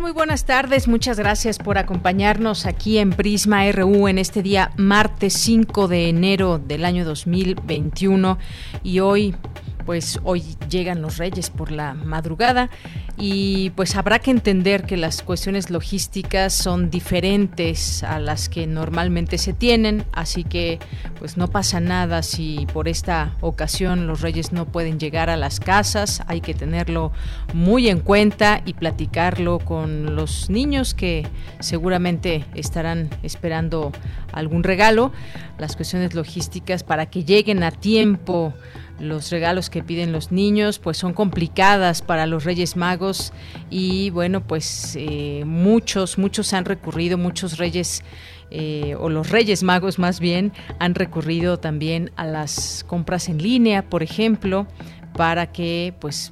Muy buenas tardes. Muchas gracias por acompañarnos aquí en Prisma RU en este día martes 5 de enero del año 2021 y hoy pues hoy llegan los reyes por la madrugada y pues habrá que entender que las cuestiones logísticas son diferentes a las que normalmente se tienen, así que pues no pasa nada si por esta ocasión los reyes no pueden llegar a las casas, hay que tenerlo muy en cuenta y platicarlo con los niños que seguramente estarán esperando algún regalo, las cuestiones logísticas para que lleguen a tiempo los regalos que piden los niños pues son complicadas para los Reyes Magos y bueno pues eh, muchos muchos han recurrido muchos reyes eh, o los Reyes Magos más bien han recurrido también a las compras en línea por ejemplo para que pues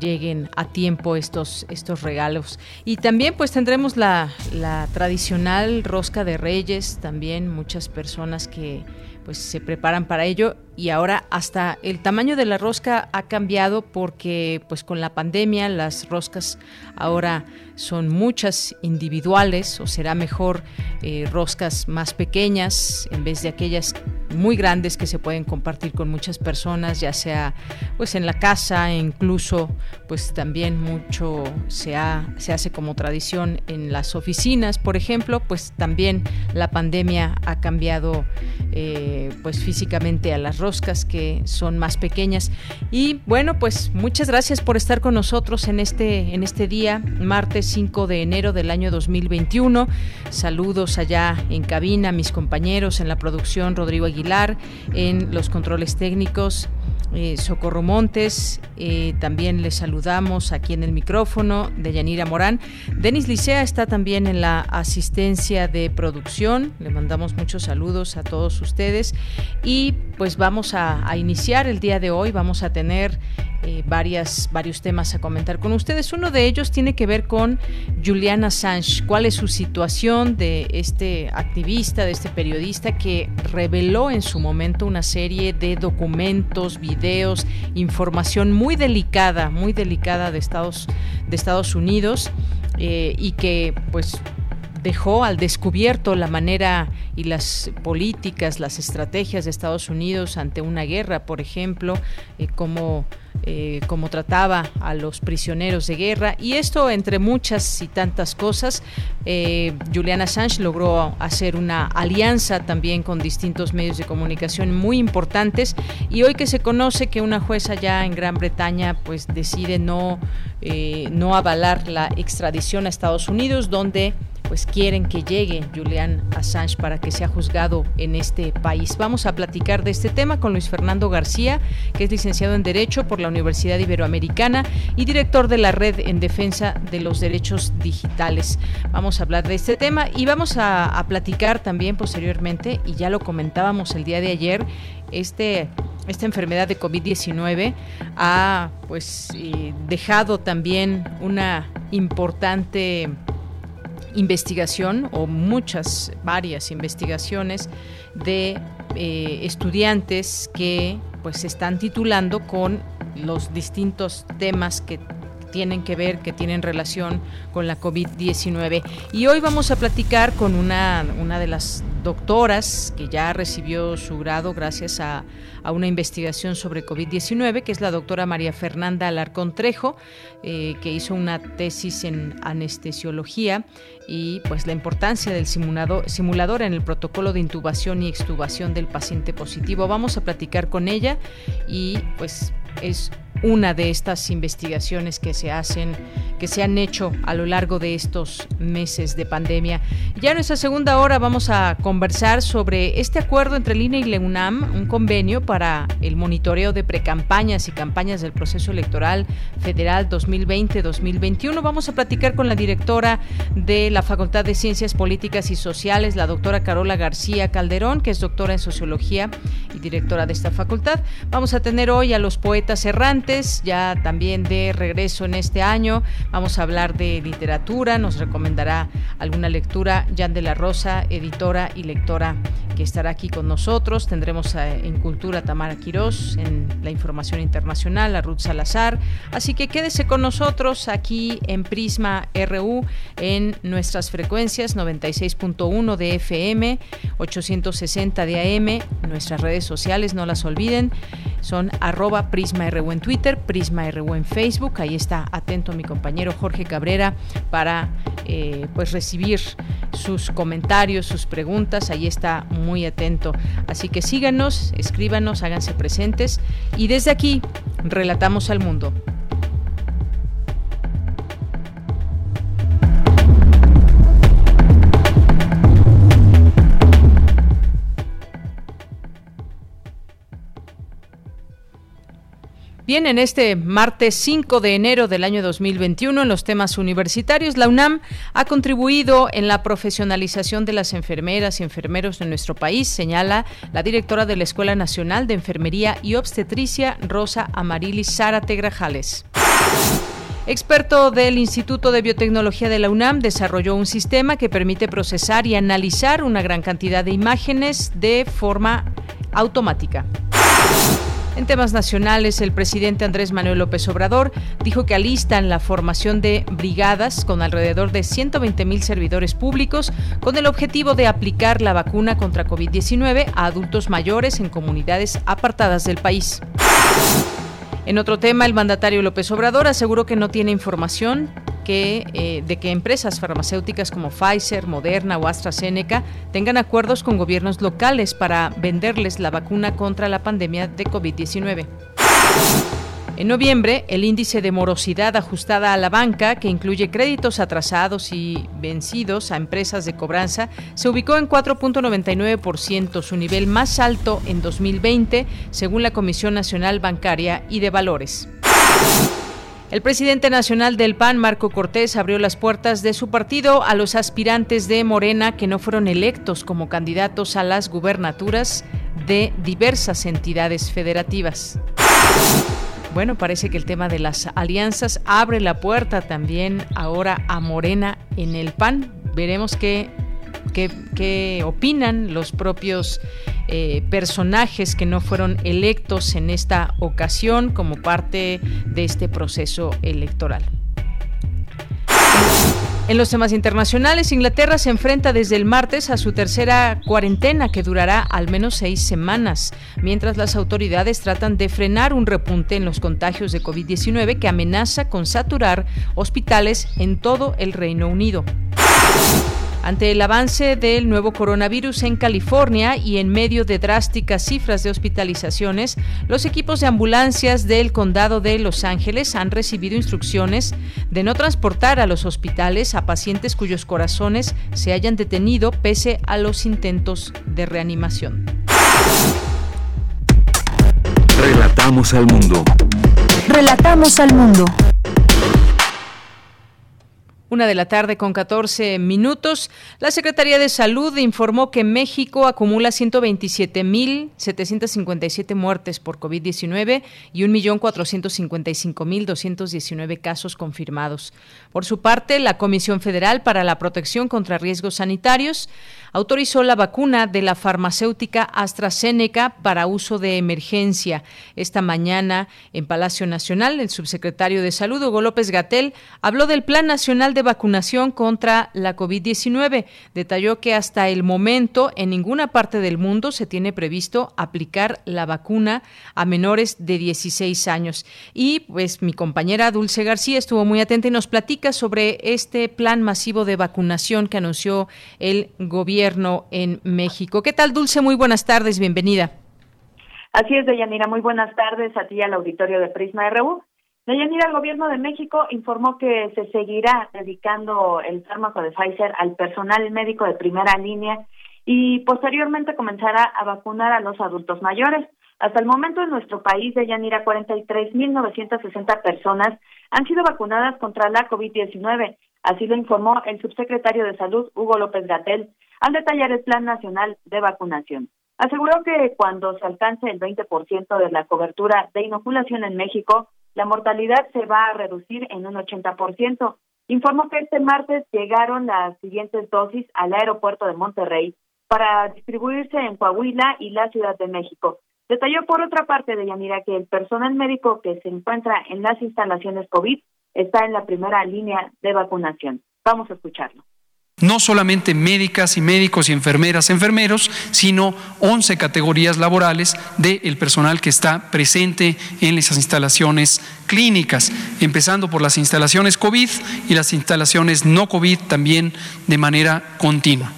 lleguen a tiempo estos, estos regalos. Y también pues tendremos la, la tradicional rosca de reyes, también muchas personas que pues se preparan para ello y ahora hasta el tamaño de la rosca ha cambiado porque pues con la pandemia las roscas ahora son muchas individuales o será mejor eh, roscas más pequeñas en vez de aquellas muy grandes que se pueden compartir con muchas personas ya sea pues en la casa incluso pues también mucho se, se hace como tradición en las oficinas. Por ejemplo pues también la pandemia ha cambiado eh, pues físicamente a las roscas que son más pequeñas. Y bueno, pues muchas gracias por estar con nosotros en este, en este día, martes 5 de enero del año 2021. Saludos allá en cabina, mis compañeros en la producción, Rodrigo Aguilar, en los controles técnicos. Eh, Socorro Montes, eh, también le saludamos aquí en el micrófono de Yanira Morán. Denis Licea está también en la asistencia de producción, le mandamos muchos saludos a todos ustedes y pues vamos a, iniciar el día de hoy, vamos a tener eh, varias, varios temas a comentar con ustedes. Uno de ellos tiene que ver con Julian Assange. ¿Cuál es su situación de este activista, de este periodista que reveló en su momento una serie de documentos, videos, información muy delicada, muy delicada de Estados, de Estados Unidos eh, y que pues dejó al descubierto la manera y las políticas, las estrategias de Estados Unidos ante una guerra, por ejemplo, eh, cómo eh, como trataba a los prisioneros de guerra. Y esto entre muchas y tantas cosas eh, Julian Assange logró hacer una alianza también con distintos medios de comunicación muy importantes. Y hoy que se conoce que una jueza ya en Gran Bretaña pues decide no eh, no avalar la extradición a Estados Unidos donde pues quieren que llegue Julian Assange para que sea juzgado en este país. Vamos a platicar de este tema con Luis Fernando García, que es licenciado en Derecho por la Universidad Iberoamericana y director de la Red en Defensa de los Derechos Digitales. Vamos a hablar de este tema y vamos a, platicar también posteriormente, y ya lo comentábamos el día de ayer, este esta enfermedad de COVID-19 ha pues eh, dejado también una importante investigación o muchas, varias investigaciones de eh, estudiantes que pues se están titulando con los distintos temas que tienen que ver, que tienen relación con la COVID-19. Y hoy vamos a platicar con una, una de las doctoras que ya recibió su grado gracias a, a una investigación sobre COVID-19, que es la doctora María Fernanda Alarcón Trejo, eh, que hizo una tesis en anestesiología y pues la importancia del simulador, simulador en el protocolo de intubación y extubación del paciente positivo. Vamos a platicar con ella y pues es una de estas investigaciones que se hacen, que se han hecho a lo largo de estos meses de pandemia. Ya en nuestra segunda hora vamos a conversar sobre este acuerdo entre el INE y la UNAM, un convenio para el monitoreo de precampañas y campañas del proceso electoral federal 2020-2021. Vamos a platicar con la directora de la Facultad de Ciencias Políticas y Sociales, la doctora Carola García Calderón, que es doctora en Sociología y directora de esta facultad. Vamos a tener hoy a los poetas errantes ya también de regreso en este año. Vamos a hablar de literatura, nos recomendará alguna lectura Jan de la Rosa, editora y lectora que estará aquí con nosotros. Tendremos eh, en Cultura Tamara Quirós, en la información internacional a Ruth Salazar. Así que quédese con nosotros aquí en Prisma RU en nuestras frecuencias 96.1 de FM, 860 de AM, nuestras redes sociales, no las olviden, son arroba Prisma RU en Twitter, Prisma RU en Facebook. Ahí está atento mi compañero Jorge Cabrera para eh, pues recibir sus comentarios, sus preguntas. Ahí está muy atento. Así que síganos, escríbanos, háganse presentes y desde aquí relatamos al mundo. Bien, en este martes 5 de enero del año 2021, en los temas universitarios, la UNAM ha contribuido en la profesionalización de las enfermeras y enfermeros de nuestro país, señala la directora de la Escuela Nacional de Enfermería y Obstetricia, Rosa Amarilis Zárate Grajales. Experto del Instituto de Biotecnología de la UNAM desarrolló un sistema que permite procesar y analizar una gran cantidad de imágenes de forma automática. En temas nacionales, el presidente Andrés Manuel López Obrador dijo que alistan la formación de brigadas con alrededor de 120 mil servidores públicos con el objetivo de aplicar la vacuna contra COVID-19 a adultos mayores en comunidades apartadas del país. En otro tema, el mandatario López Obrador aseguró que no tiene información eh, de que empresas farmacéuticas como Pfizer, Moderna o AstraZeneca tengan acuerdos con gobiernos locales para venderles la vacuna contra la pandemia de COVID-19. En noviembre, el índice de morosidad ajustada a la banca, que incluye créditos atrasados y vencidos a empresas de cobranza, se ubicó en 4.99%, su nivel más alto en 2020, según la Comisión Nacional Bancaria y de Valores. El presidente nacional del PAN, Marco Cortés, abrió las puertas de su partido a los aspirantes de Morena que no fueron electos como candidatos a las gubernaturas de diversas entidades federativas. Bueno, parece que el tema de las alianzas abre la puerta también ahora a Morena en el PAN. Veremos qué, qué, opinan los propios eh, personajes que no fueron electos en esta ocasión como parte de este proceso electoral. En los temas internacionales, Inglaterra se enfrenta desde el martes a su tercera cuarentena que durará al menos seis semanas, mientras las autoridades tratan de frenar un repunte en los contagios de COVID-19 que amenaza con saturar hospitales en todo el Reino Unido. Ante el avance del nuevo coronavirus en California y en medio de drásticas cifras de hospitalizaciones, los equipos de ambulancias del condado de Los Ángeles han recibido instrucciones de no transportar a los hospitales a pacientes cuyos corazones se hayan detenido pese a los intentos de reanimación. Relatamos al mundo. Relatamos al mundo. Una de la tarde con 14 minutos. La Secretaría de Salud informó que México acumula 127.757 muertes por COVID-19 y 1.455.219 casos confirmados. Por su parte, la Comisión Federal para la Protección contra Riesgos Sanitarios autorizó la vacuna de la farmacéutica AstraZeneca para uso de emergencia. Esta mañana, en Palacio Nacional, el subsecretario de Salud, Hugo López Gatel, habló del Plan Nacional de Vacunación contra la COVID-19. Detalló que hasta el momento en ninguna parte del mundo se tiene previsto aplicar la vacuna a menores de 16 años. Y pues mi compañera Dulce García estuvo muy atenta y nos platica sobre este plan masivo de vacunación que anunció el gobierno en México. ¿Qué tal, Dulce? Muy buenas tardes, bienvenida. Así es, Deyanira. Muy buenas tardes a ti al auditorio de Prisma RU. Deyanira, el gobierno de México informó que se seguirá dedicando el fármaco de Pfizer al personal médico de primera línea y posteriormente comenzará a vacunar a los adultos mayores. Hasta el momento en nuestro país, Deyanira, 43.960 personas han sido vacunadas contra la COVID-19. Así lo informó el subsecretario de Salud, Hugo López Gatel, al detallar el Plan Nacional de Vacunación. Aseguró que cuando se alcance el 20% de la cobertura de inoculación en México, la mortalidad se va a reducir en un 80%. Informó que este martes llegaron las siguientes dosis al aeropuerto de Monterrey para distribuirse en Coahuila y la Ciudad de México. Detalló por otra parte de Yanira que el personal médico que se encuentra en las instalaciones COVID está en la primera línea de vacunación. Vamos a escucharlo no solamente médicas y médicos y enfermeras, enfermeros, sino 11 categorías laborales del personal que está presente en esas instalaciones clínicas, empezando por las instalaciones COVID y las instalaciones no COVID también de manera continua.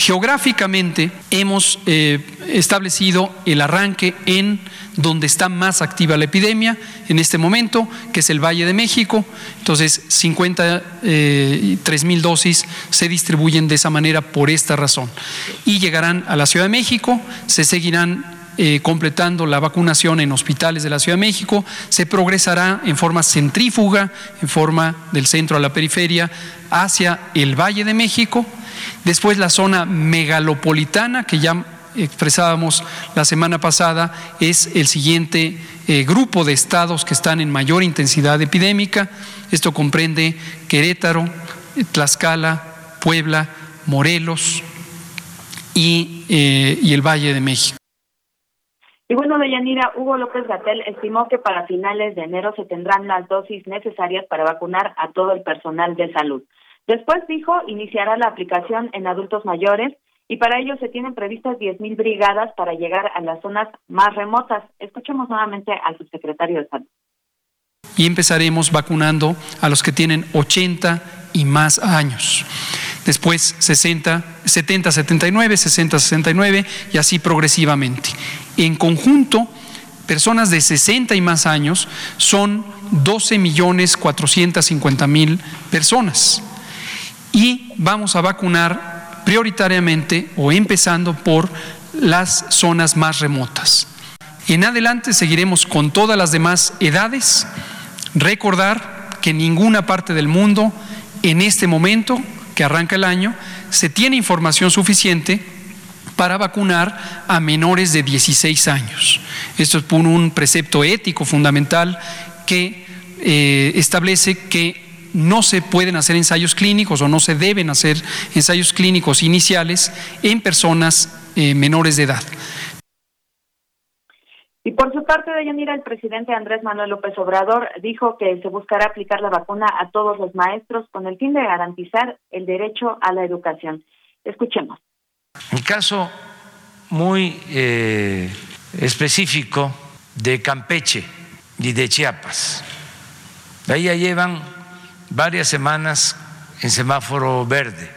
Geográficamente hemos eh, establecido el arranque en donde está más activa la epidemia en este momento, que es el Valle de México. Entonces, 53 eh, mil dosis se distribuyen de esa manera por esta razón. Y llegarán a la Ciudad de México, se seguirán eh, completando la vacunación en hospitales de la Ciudad de México, se progresará en forma centrífuga, en forma del centro a la periferia, hacia el Valle de México Después la zona megalopolitana, que ya expresábamos la semana pasada, es el siguiente eh, grupo de estados que están en mayor intensidad epidémica. Esto comprende Querétaro, Tlaxcala, Puebla, Morelos y, eh, y el Valle de México. Y bueno, Deyanira, Hugo López Gatel estimó que para finales de enero se tendrán las dosis necesarias para vacunar a todo el personal de salud. Después dijo, iniciará la aplicación en adultos mayores y para ello se tienen previstas 10.000 brigadas para llegar a las zonas más remotas. Escuchemos nuevamente al subsecretario de Salud. Y empezaremos vacunando a los que tienen 80 y más años. Después 60, 70, 79, 60, 69 y así progresivamente. En conjunto, personas de 60 y más años son 12 millones 450 mil personas y vamos a vacunar prioritariamente o empezando por las zonas más remotas. En adelante seguiremos con todas las demás edades. Recordar que en ninguna parte del mundo, en este momento que arranca el año, se tiene información suficiente para vacunar a menores de 16 años. Esto es por un precepto ético fundamental que eh, establece que no se pueden hacer ensayos clínicos o no se deben hacer ensayos clínicos iniciales en personas eh, menores de edad. Y por su parte, de Yanira, el presidente Andrés Manuel López Obrador dijo que se buscará aplicar la vacuna a todos los maestros con el fin de garantizar el derecho a la educación. Escuchemos. Un caso muy eh, específico de Campeche y de Chiapas. Ahí ya llevan varias semanas en semáforo verde.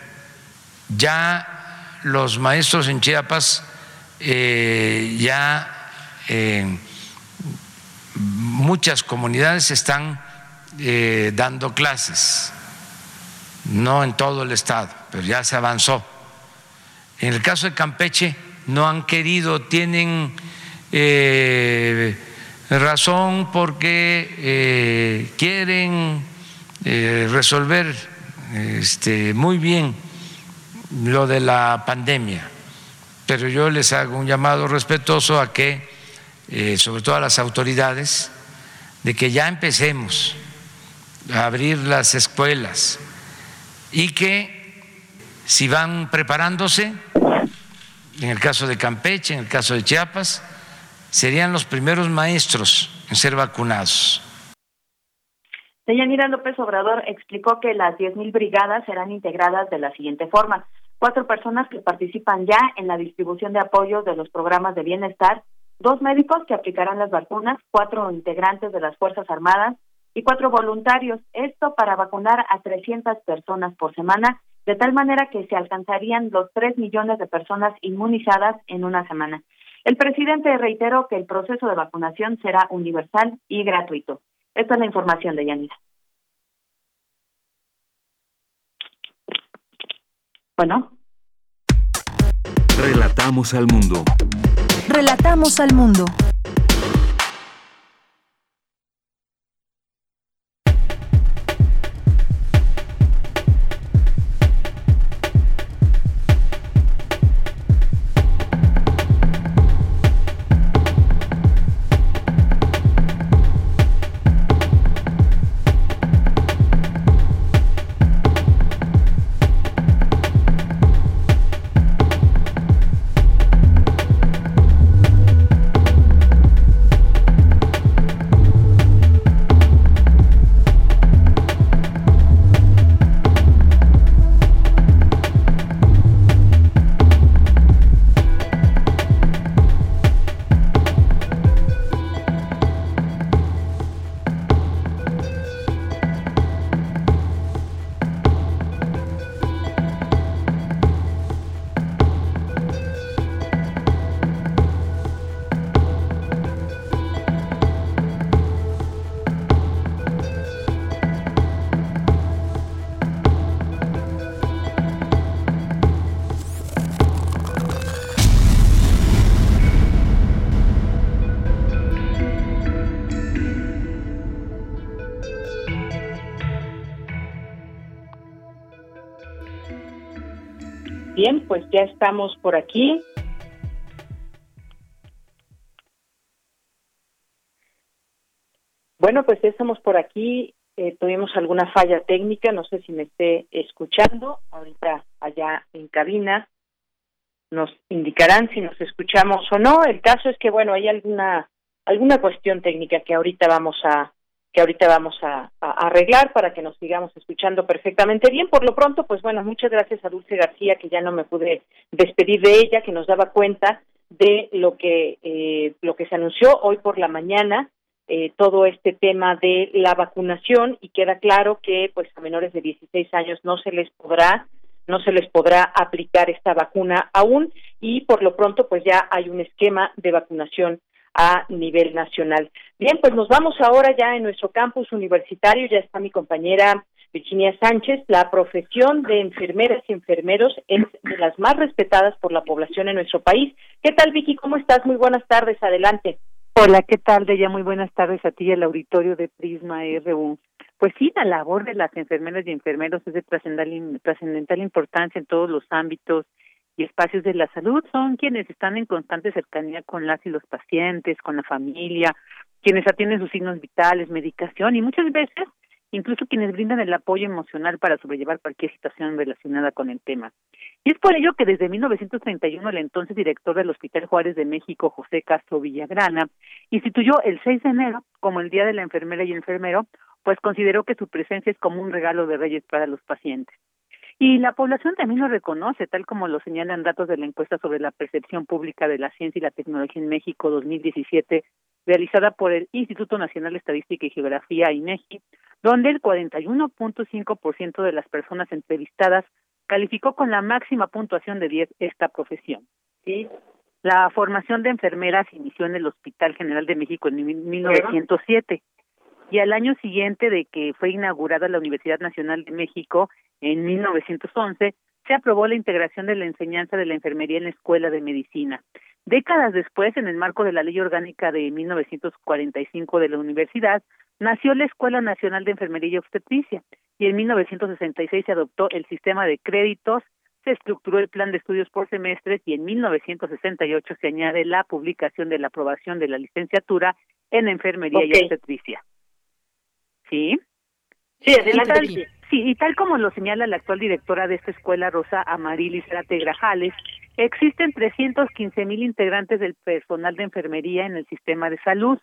Ya los maestros en Chiapas eh, ya en muchas comunidades están eh, dando clases, no en todo el estado, pero ya se avanzó. En el caso de Campeche no han querido, tienen eh, razón porque quieren eh, resolver este, muy bien lo de la pandemia, pero yo les hago un llamado respetuoso a que, eh, sobre todo a las autoridades, de que ya empecemos a abrir las escuelas y que si van preparándose, en el caso de Campeche, en el caso de Chiapas, serían los primeros maestros en ser vacunados. Deyanira López Obrador explicó que las 10.000 brigadas serán integradas de la siguiente forma. Cuatro personas que participan ya en la distribución de apoyo de los programas de bienestar, dos médicos que aplicarán las vacunas, cuatro integrantes de las Fuerzas Armadas y cuatro voluntarios. Esto para vacunar a 300 personas por semana, de tal manera que se alcanzarían los 3 millones de personas inmunizadas en una semana. El presidente reiteró que el proceso de vacunación será universal y gratuito. Esta es la información de Yanira. Bueno. Relatamos al mundo. Relatamos al mundo. Ya estamos por aquí. Bueno, pues ya estamos por aquí. Eh, tuvimos alguna falla técnica, no sé si me esté escuchando. Ahorita allá en cabina nos indicarán si nos escuchamos o no. El caso es que, bueno, hay alguna alguna cuestión técnica que ahorita vamos a que ahorita vamos a, arreglar para que nos sigamos escuchando perfectamente bien. Por lo pronto, pues bueno, muchas gracias a Dulce García, que ya no me pude despedir de ella, que nos daba cuenta de lo que eh, lo que se anunció hoy por la mañana, eh, todo este tema de la vacunación y queda claro que pues a menores de 16 años no se les podrá no se les podrá aplicar esta vacuna aún y por lo pronto pues ya hay un esquema de vacunación a nivel nacional. Bien, pues nos vamos ahora ya en nuestro campus universitario, ya está mi compañera Virginia Sánchez, la profesión de enfermeras y enfermeros es de las más respetadas por la población en nuestro país. ¿Qué tal, Vicky? ¿Cómo estás? Muy buenas tardes, adelante. Hola, ¿qué tal, ya Muy buenas tardes a ti y al auditorio de Prisma RU. Pues sí, la labor de las enfermeras y enfermeros es de trascendental importancia en todos los ámbitos y espacios de la salud son quienes están en constante cercanía con las y los pacientes, con la familia, quienes atienden sus signos vitales, medicación y muchas veces incluso quienes brindan el apoyo emocional para sobrellevar cualquier situación relacionada con el tema. Y es por ello que desde 1931 el entonces director del Hospital Juárez de México, José Castro Villagrana, instituyó el 6 de enero como el Día de la Enfermera y Enfermero, pues consideró que su presencia es como un regalo de reyes para los pacientes. Y la población también lo reconoce, tal como lo señalan datos de la encuesta sobre la percepción pública de la ciencia y la tecnología en México 2017, realizada por el Instituto Nacional de Estadística y Geografía, INEGI, donde el 41.5% de las personas entrevistadas calificó con la máxima puntuación de 10 esta profesión. ¿sí? La formación de enfermeras inició en el Hospital General de México en 1907 y al año siguiente de que fue inaugurada la Universidad Nacional de México en 1911, se aprobó la integración de la enseñanza de la enfermería en la Escuela de Medicina. Décadas después, en el marco de la Ley Orgánica de 1945 de la Universidad, nació la Escuela Nacional de Enfermería y Obstetricia y en 1966 se adoptó el sistema de créditos, se estructuró el plan de estudios por semestres y en 1968 se añade la publicación de la aprobación de la licenciatura en Enfermería y Obstetricia. ¿Sí? Sí, adelante. Sí, y tal como lo señala la actual directora de esta escuela, Rosa Amarilis Grajales, existen 315 mil integrantes del personal de enfermería en el sistema de salud,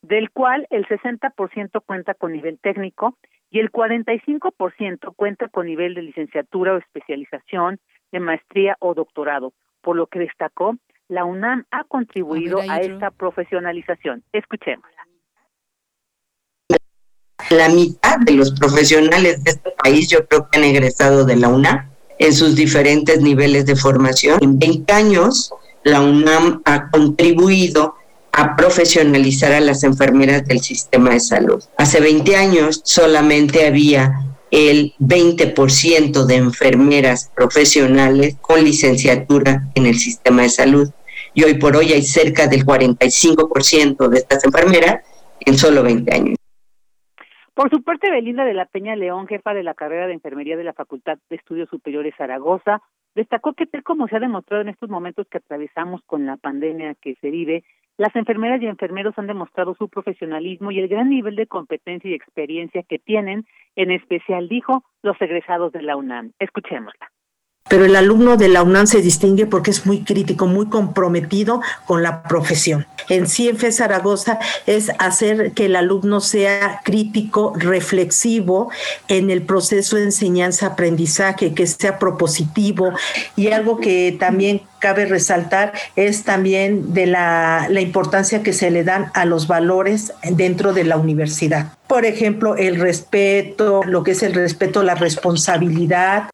del cual el 60% cuenta con nivel técnico y el 45% cuenta con nivel de licenciatura o especialización, de maestría o doctorado, por lo que destacó, la UNAM ha contribuido a, esta profesionalización. Escuchemos la mitad de los profesionales de este país yo creo que han egresado de la UNA en sus diferentes niveles de formación. En 20 años la UNAM ha contribuido a profesionalizar a las enfermeras del sistema de salud. Hace 20 años solamente había el 20% de enfermeras profesionales con licenciatura en el sistema de salud. Y hoy por hoy hay cerca del 45% de estas enfermeras en solo 20 años. Por su parte, Belinda de la Peña León, jefa de la carrera de enfermería de la Facultad de Estudios Superiores Zaragoza, destacó que tal como se ha demostrado en estos momentos que atravesamos con la pandemia que se vive, las enfermeras y enfermeros han demostrado su profesionalismo y el gran nivel de competencia y experiencia que tienen, en especial, dijo, los egresados de la UNAM. Escuchémosla pero el alumno de la UNAM se distingue porque es muy crítico, muy comprometido con la profesión. En en Zaragoza es hacer que el alumno sea crítico, reflexivo en el proceso de enseñanza-aprendizaje, que sea propositivo y algo que también cabe resaltar es también de la importancia que se le dan a los valores dentro de la universidad. Por ejemplo, el respeto, lo que es el respeto, la responsabilidad,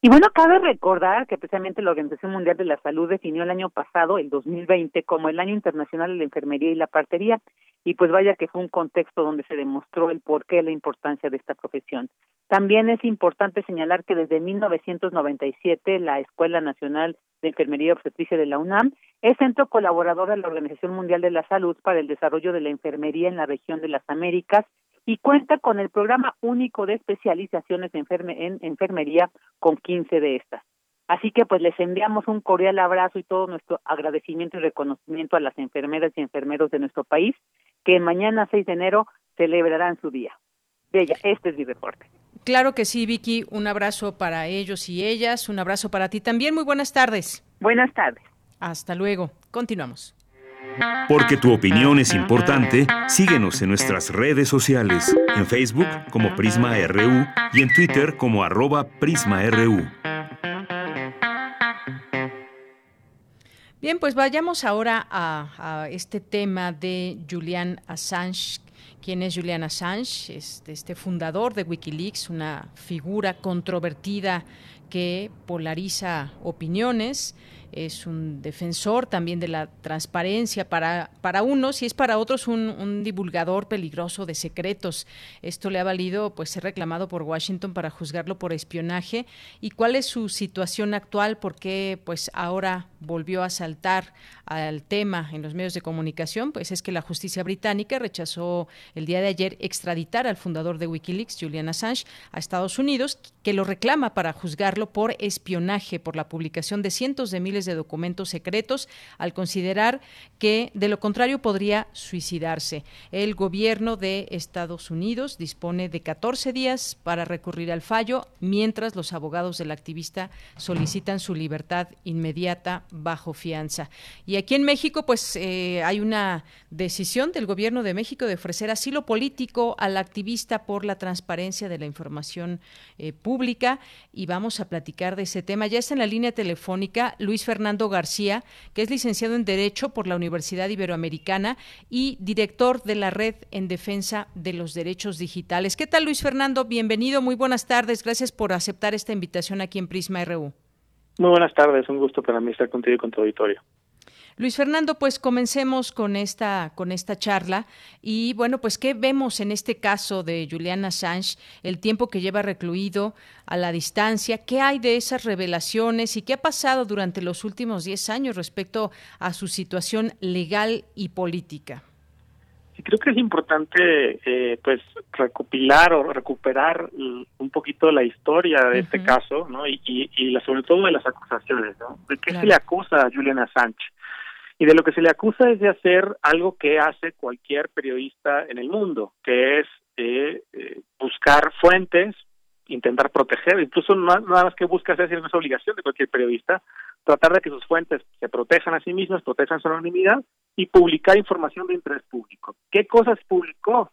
y bueno, cabe recordar que precisamente la Organización Mundial de la Salud definió el año pasado, el 2020, como el Año Internacional de la Enfermería y la Partería, y pues vaya que fue un contexto donde se demostró el porqué, la importancia de esta profesión. También es importante señalar que desde 1997 la Escuela Nacional de Enfermería y Obstetricia de la UNAM es centro colaborador de la Organización Mundial de la Salud para el desarrollo de la enfermería en la región de las Américas y cuenta con el programa único de especializaciones en, enfermería con 15 de estas. Así que pues les enviamos un cordial abrazo y todo nuestro agradecimiento y reconocimiento a las enfermeras y enfermeros de nuestro país que mañana 6 de enero celebrarán su día. Bella, este es mi reporte. Claro que sí, Vicky. Un abrazo para ellos y ellas. Un abrazo para ti también. Muy buenas tardes. Buenas tardes. Hasta luego. Continuamos. Porque tu opinión es importante, síguenos en nuestras redes sociales, en Facebook como Prisma RU y en Twitter como arroba PrismaRU. Bien, pues vayamos ahora a, este tema de Julian Assange. ¿Quién es Julian Assange? Este fundador de Wikileaks, una figura controvertida que polariza opiniones es un defensor también de la transparencia para, para unos y es para otros un, un, divulgador peligroso de secretos. Esto le ha valido pues ser reclamado por Washington para juzgarlo por espionaje. ¿Y cuál es su situación actual? ¿Por qué pues ahora volvió a saltar al tema en los medios de comunicación? Pues es que la justicia británica rechazó el día de ayer extraditar al fundador de Wikileaks, Julian Assange, a Estados Unidos, que lo reclama para juzgarlo por espionaje por la publicación de cientos de miles de documentos secretos al considerar que de lo contrario podría suicidarse. El gobierno de Estados Unidos dispone de 14 días para recurrir al fallo, mientras los abogados del activista solicitan su libertad inmediata bajo fianza. Y aquí en México, pues eh, hay una decisión del gobierno de México de ofrecer asilo político al activista por la transparencia de la información eh, pública y vamos a platicar de ese tema. Ya está en la línea telefónica Luis Fernando García, que es licenciado en Derecho por la Universidad Iberoamericana y director de la Red en Defensa de los Derechos Digitales. ¿Qué tal, Luis Fernando? Bienvenido, muy buenas tardes. Gracias por aceptar esta invitación aquí en Prisma RU. Muy buenas tardes, un gusto para mí estar contigo y con tu auditorio. Luis Fernando, pues comencemos con esta, con esta charla. Y bueno, pues, ¿qué vemos en este caso de Julian Assange? El tiempo que lleva recluido a la distancia. ¿Qué hay de esas revelaciones y qué ha pasado durante los últimos 10 años respecto a su situación legal y política? Sí, creo que es importante eh, pues recopilar o recuperar un poquito la historia de este caso, ¿no? Y, y, la, sobre todo de las acusaciones, ¿no? ¿De qué se le acusa a Julian Assange? Y de lo que se le acusa es de hacer algo que hace cualquier periodista en el mundo, que es eh, eh, buscar fuentes, intentar proteger, incluso nada más que busca hacer, es obligación de cualquier periodista, tratar de que sus fuentes se protejan a sí mismas, protejan su anonimidad y publicar información de interés público. ¿Qué cosas publicó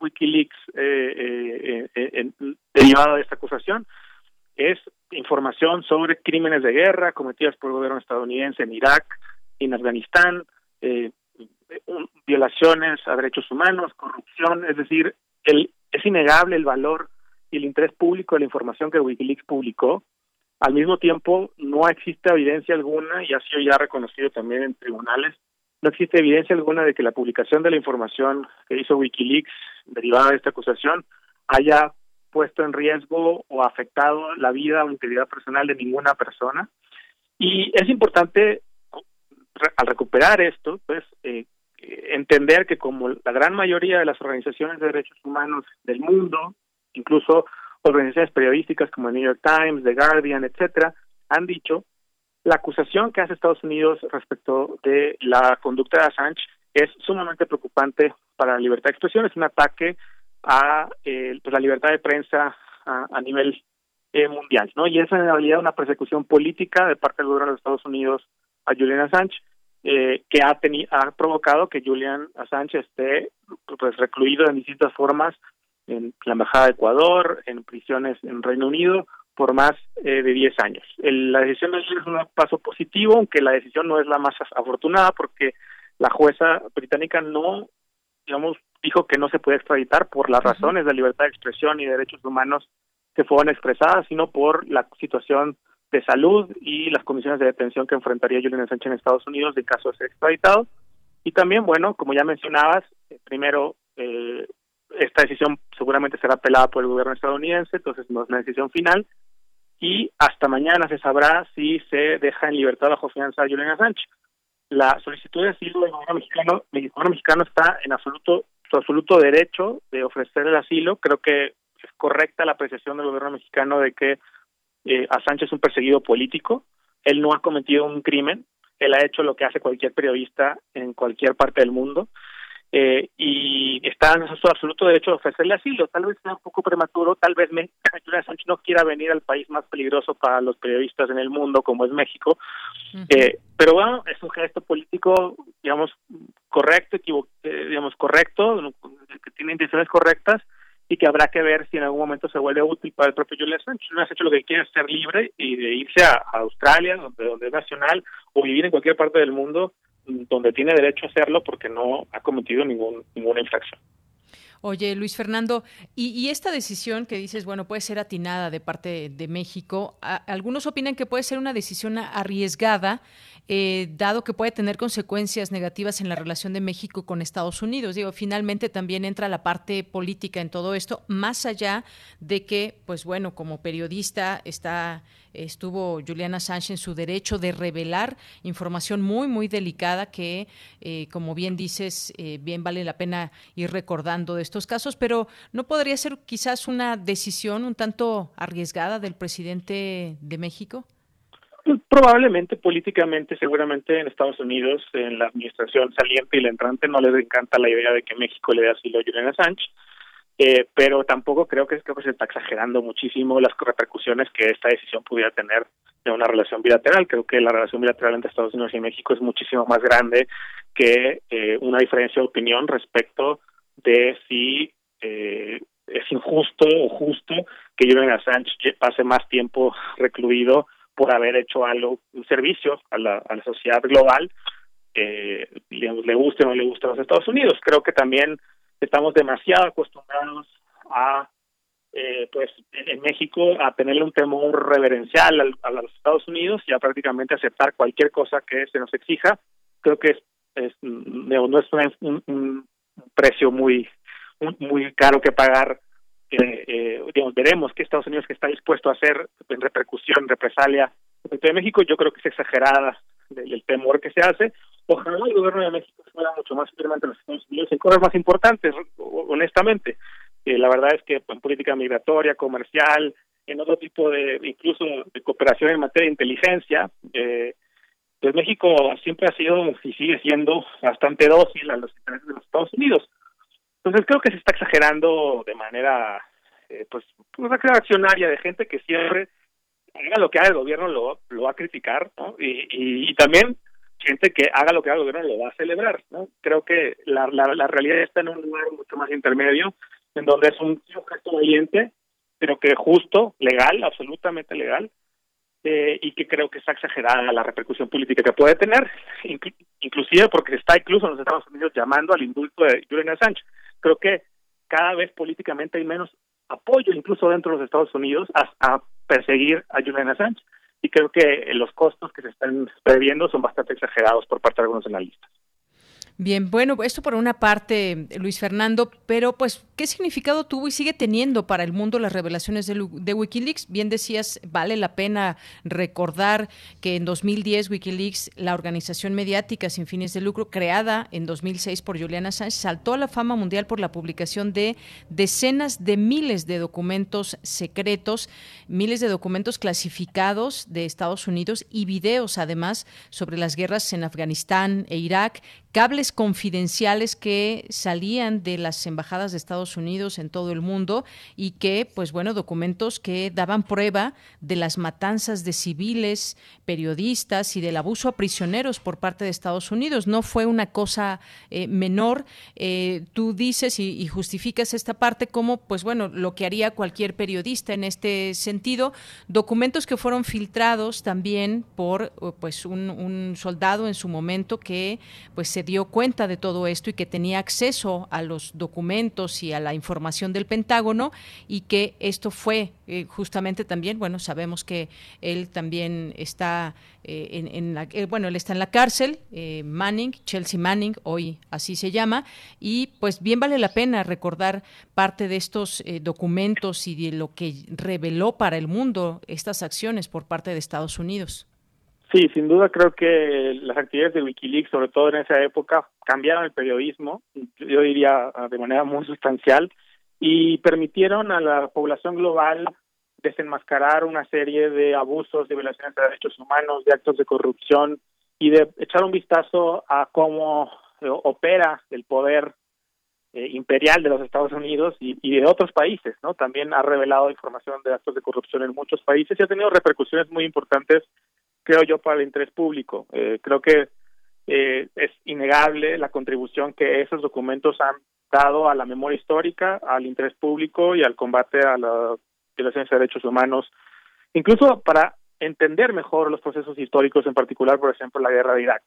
Wikileaks eh, eh, derivada de esta acusación? Es información sobre crímenes de guerra cometidos por el gobierno estadounidense en Irak, en Afganistán, eh, violaciones a derechos humanos, corrupción, es decir, el, es innegable el valor y el interés público de la información que Wikileaks publicó Al mismo tiempo, no existe evidencia alguna, y ha sido ya reconocido también en tribunales, no existe evidencia alguna de que la publicación de la información que hizo Wikileaks derivada de esta acusación haya puesto en riesgo o afectado la vida o integridad personal de ninguna persona. Y es importante, al recuperar esto, pues eh, entender que como la gran mayoría de las organizaciones de derechos humanos del mundo, incluso organizaciones periodísticas como el New York Times, The Guardian, etcétera, han dicho la acusación que hace Estados Unidos respecto de la conducta de Assange es sumamente preocupante para la libertad de expresión, es un ataque a eh, pues la libertad de prensa a, nivel eh, mundial, ¿no? Y es en realidad una persecución política de parte del gobierno de Estados Unidos a Julian Assange, eh, que ha, ha provocado que Julian Assange esté pues recluido en distintas formas en la embajada de Ecuador, en prisiones en Reino Unido, por más eh, de 10 años. El, la decisión de ayer es un paso positivo, aunque la decisión no es la más afortunada porque la jueza británica no, digamos, dijo que no se puede extraditar por las razones de libertad de expresión y derechos humanos que fueron expresadas, sino por la situación de salud y las condiciones de detención que enfrentaría Julian Assange en Estados Unidos en caso de ser extraditado. Y también, bueno, como ya mencionabas, eh, primero eh, esta decisión seguramente será apelada por el gobierno estadounidense, entonces no es una decisión final, y hasta mañana se sabrá si se deja en libertad bajo fianza a Julian Assange. La solicitud de asilo del gobierno mexicano, el gobierno mexicano está en absoluto su absoluto derecho de ofrecer el asilo. Creo que es correcta la apreciación del gobierno mexicano de que eh, Assange es un perseguido político. Él no ha cometido un crimen. Él ha hecho lo que hace cualquier periodista en cualquier parte del mundo eh, y está en su absoluto derecho de ofrecerle asilo. Tal vez sea un poco prematuro, tal vez me, Julian Sánchez no quiera venir al país más peligroso para los periodistas en el mundo, como es México. eh, pero bueno, es un gesto político, digamos, correcto, eh, digamos, correcto, que tiene intenciones correctas y que habrá que ver si en algún momento se vuelve útil para el propio Julian. No has hecho lo que quiere ser libre y de irse a, Australia, donde, donde es nacional, o vivir en cualquier parte del mundo donde tiene derecho a hacerlo porque no ha cometido ningún, ninguna infracción. Oye, Luis Fernando, y, esta decisión que dices, bueno, puede ser atinada de parte de México, algunos opinan que puede ser una decisión arriesgada, eh, dado que puede tener consecuencias negativas en la relación de México con Estados Unidos. Digo, finalmente también entra la parte política en todo esto, más allá de que, pues bueno, como periodista está estuvo Juliana Sánchez en su derecho de revelar información muy, muy delicada que, eh, como bien dices, eh, bien vale la pena ir recordando de estos casos, pero ¿no podría ser quizás una decisión un tanto arriesgada del presidente de México? Pues, probablemente políticamente, seguramente en Estados Unidos, en la administración saliente y la entrante, no les encanta la idea de que México le dé asilo a Juliana Sánchez eh, pero tampoco creo que, creo que se está exagerando muchísimo las repercusiones que esta decisión pudiera tener en una relación bilateral. Creo que la relación bilateral entre Estados Unidos y México es muchísimo más grande que eh, una diferencia de opinión respecto de si eh, es injusto o justo que Julian Assange pase más tiempo recluido por haber hecho algo, un servicio a la, a la sociedad global, eh, le guste o no le guste a los Estados Unidos. Creo que también estamos demasiado acostumbrados a eh, pues en México a tenerle un temor reverencial a, los Estados Unidos y a prácticamente aceptar cualquier cosa que se nos exija creo que es, es no es un, precio muy muy caro que pagar eh, digamos veremos que Estados Unidos que está dispuesto a hacer en repercusión represalia de México yo creo que es exagerada el temor que se hace Ojalá el gobierno de México fuera mucho más firme ante los Estados Unidos en cosas más importantes, honestamente. Eh, la verdad es que en política migratoria, comercial, en otro tipo de, incluso de cooperación en materia de inteligencia, eh, pues México siempre ha sido y sigue siendo bastante dócil a los intereses de los Estados Unidos. Entonces creo que se está exagerando de manera, eh, pues, una accionaria de gente que siempre haga lo que haga el gobierno lo, lo va a criticar, ¿no? y, también gente que haga lo que haga el gobierno lo va a celebrar, ¿no? Creo que la, realidad está en un lugar mucho más intermedio, en donde es un, gesto valiente, pero que justo, legal, absolutamente legal, eh, y que creo que está exagerada la repercusión política que puede tener, inclusive porque está incluso en los Estados Unidos llamando al indulto de Julian Assange. Creo que cada vez políticamente hay menos apoyo, incluso dentro de los Estados Unidos, a, a perseguir a Julian Assange y creo que los costos que se están previendo son bastante exagerados por parte de algunos analistas. Bien, bueno, esto por una parte, Luis Fernando, pero pues, ¿qué significado tuvo y sigue teniendo para el mundo las revelaciones de, Wikileaks? Bien decías, vale la pena recordar que en 2010 Wikileaks, la organización mediática sin fines de lucro creada en 2006 por Julian Assange, saltó a la fama mundial por la publicación de decenas de miles de documentos secretos, miles de documentos clasificados de Estados Unidos y videos además sobre las guerras en Afganistán e Irak, cables confidenciales que salían de las embajadas de Estados Unidos en todo el mundo y que, pues bueno, documentos que daban prueba de las matanzas de civiles, periodistas y del abuso a prisioneros por parte de Estados Unidos. No fue una cosa eh, menor. Eh, tú dices y, justificas esta parte como, pues bueno, lo que haría cualquier periodista en este sentido. Documentos que fueron filtrados también por, pues, un, soldado en su momento que, pues, se dio cuenta de todo esto y que tenía acceso a los documentos y a la información del Pentágono y que esto fue eh, justamente también, bueno, sabemos que él también está eh, en, la, eh, bueno, él está en la cárcel, Manning, Chelsea Manning, hoy así se llama, y pues bien vale la pena recordar parte de estos documentos y de lo que reveló para el mundo estas acciones por parte de Estados Unidos. Sí, sin duda creo que las actividades de Wikileaks, sobre todo en esa época, cambiaron el periodismo, yo diría ah, de manera muy sustancial, y permitieron a la población global desenmascarar una serie de abusos, de violaciones de derechos humanos, de actos de corrupción y de echar un vistazo a cómo eh, opera el poder eh, imperial de los Estados Unidos y, y, de otros países, ¿no? También ha revelado información de actos de corrupción en muchos países y ha tenido repercusiones muy importantes creo yo, para el interés público. Eh, creo que eh, es innegable la contribución que esos documentos han dado a la memoria histórica, al interés público y al combate a la violaciones de derechos humanos, incluso para entender mejor los procesos históricos, en particular, por ejemplo, la guerra de Irak,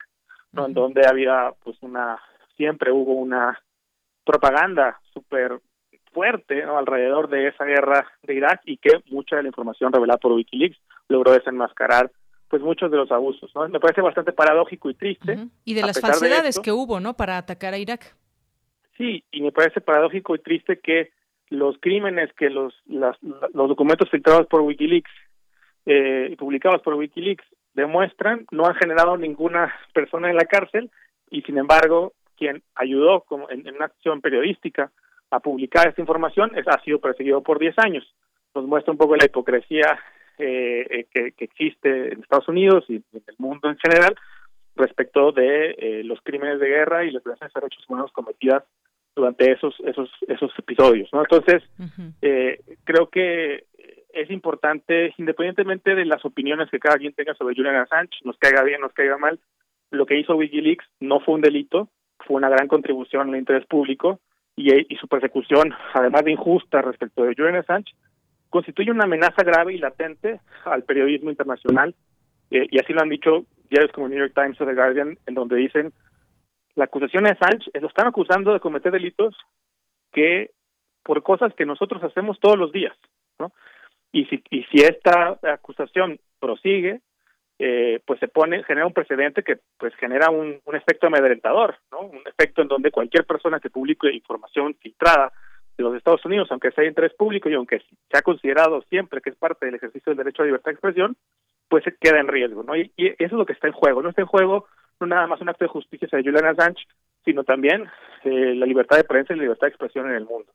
¿no? en donde había, pues, una, siempre hubo una propaganda súper fuerte ¿no? alrededor de esa guerra de Irak y que mucha de la información revelada por Wikileaks logró desenmascarar pues muchos de los abusos, ¿no? Me parece bastante paradójico y triste. Y de las falsedades que hubo, ¿no? Para atacar a Irak. Sí, y me parece paradójico y triste que los crímenes que los los documentos filtrados por WikiLeaks eh, y publicados por WikiLeaks demuestran no han generado ninguna persona en la cárcel y sin embargo quien ayudó como en, una acción periodística a publicar esta información es, ha sido perseguido por 10 años. Nos muestra un poco la hipocresía eh, que, existe en Estados Unidos y en el mundo en general respecto de eh, los crímenes de guerra y las violaciones de derechos humanos cometidas durante esos esos esos episodios no entonces eh, creo que es importante independientemente de las opiniones que cada quien tenga sobre Julian Assange nos caiga bien nos caiga mal lo que hizo WikiLeaks no fue un delito fue una gran contribución al interés público y, y su persecución además de injusta respecto de Julian Assange constituye una amenaza grave y latente al periodismo internacional, eh, y así lo han dicho diarios como New York Times o The Guardian, en donde dicen la acusación de Assange lo están acusando de cometer delitos que por cosas que nosotros hacemos todos los días, ¿no? Y si y si esta acusación prosigue, eh, pues se pone genera un precedente que pues genera un, efecto amedrentador, ¿no? Un efecto en donde cualquier persona que publique información filtrada los Estados Unidos, aunque sea de interés público y aunque se ha considerado siempre que es parte del ejercicio del derecho a libertad de expresión, pues se queda en riesgo, ¿no? Y, eso es lo que está en juego. No está en juego no nada más un acto de justicia hacia Julian Assange, sino también eh, la libertad de prensa y la libertad de expresión en el mundo.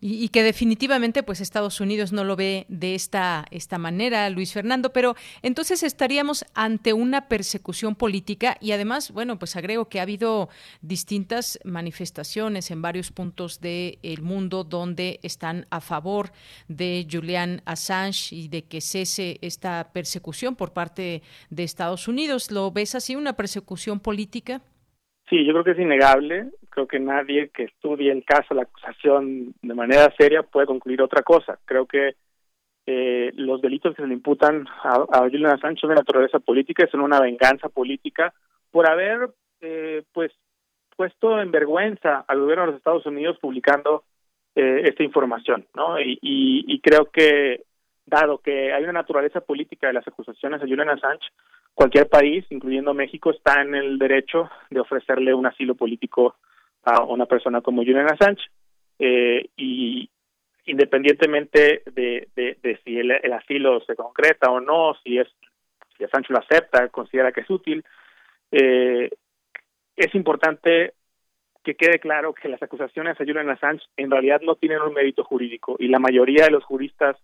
Y, que definitivamente pues Estados Unidos no lo ve de esta, esta manera, Luis Fernando, pero entonces estaríamos ante una persecución política y además, bueno, pues agrego que ha habido distintas manifestaciones en varios puntos del mundo donde están a favor de Julian Assange y de que cese esta persecución por parte de Estados Unidos. ¿Lo ves así, una persecución política? Sí, yo creo que es innegable. Creo que nadie que estudie el caso, la acusación de manera seria puede concluir otra cosa. Creo que eh, los delitos que se le imputan a, a Julian Assange son de naturaleza política, son una venganza política por haber, eh, pues, puesto en vergüenza al gobierno de los Estados Unidos publicando eh, esta información, ¿no? Y, y, y creo que dado que hay una naturaleza política de las acusaciones a Julian Assange, cualquier país, incluyendo México, está en el derecho de ofrecerle un asilo político a una persona como Julian Assange. Eh, y independientemente de, de, si el, asilo se concreta o no, si es si Assange lo acepta, considera que es útil, eh, es importante que quede claro que las acusaciones a Julian Assange en realidad no tienen un mérito jurídico y la mayoría de los juristas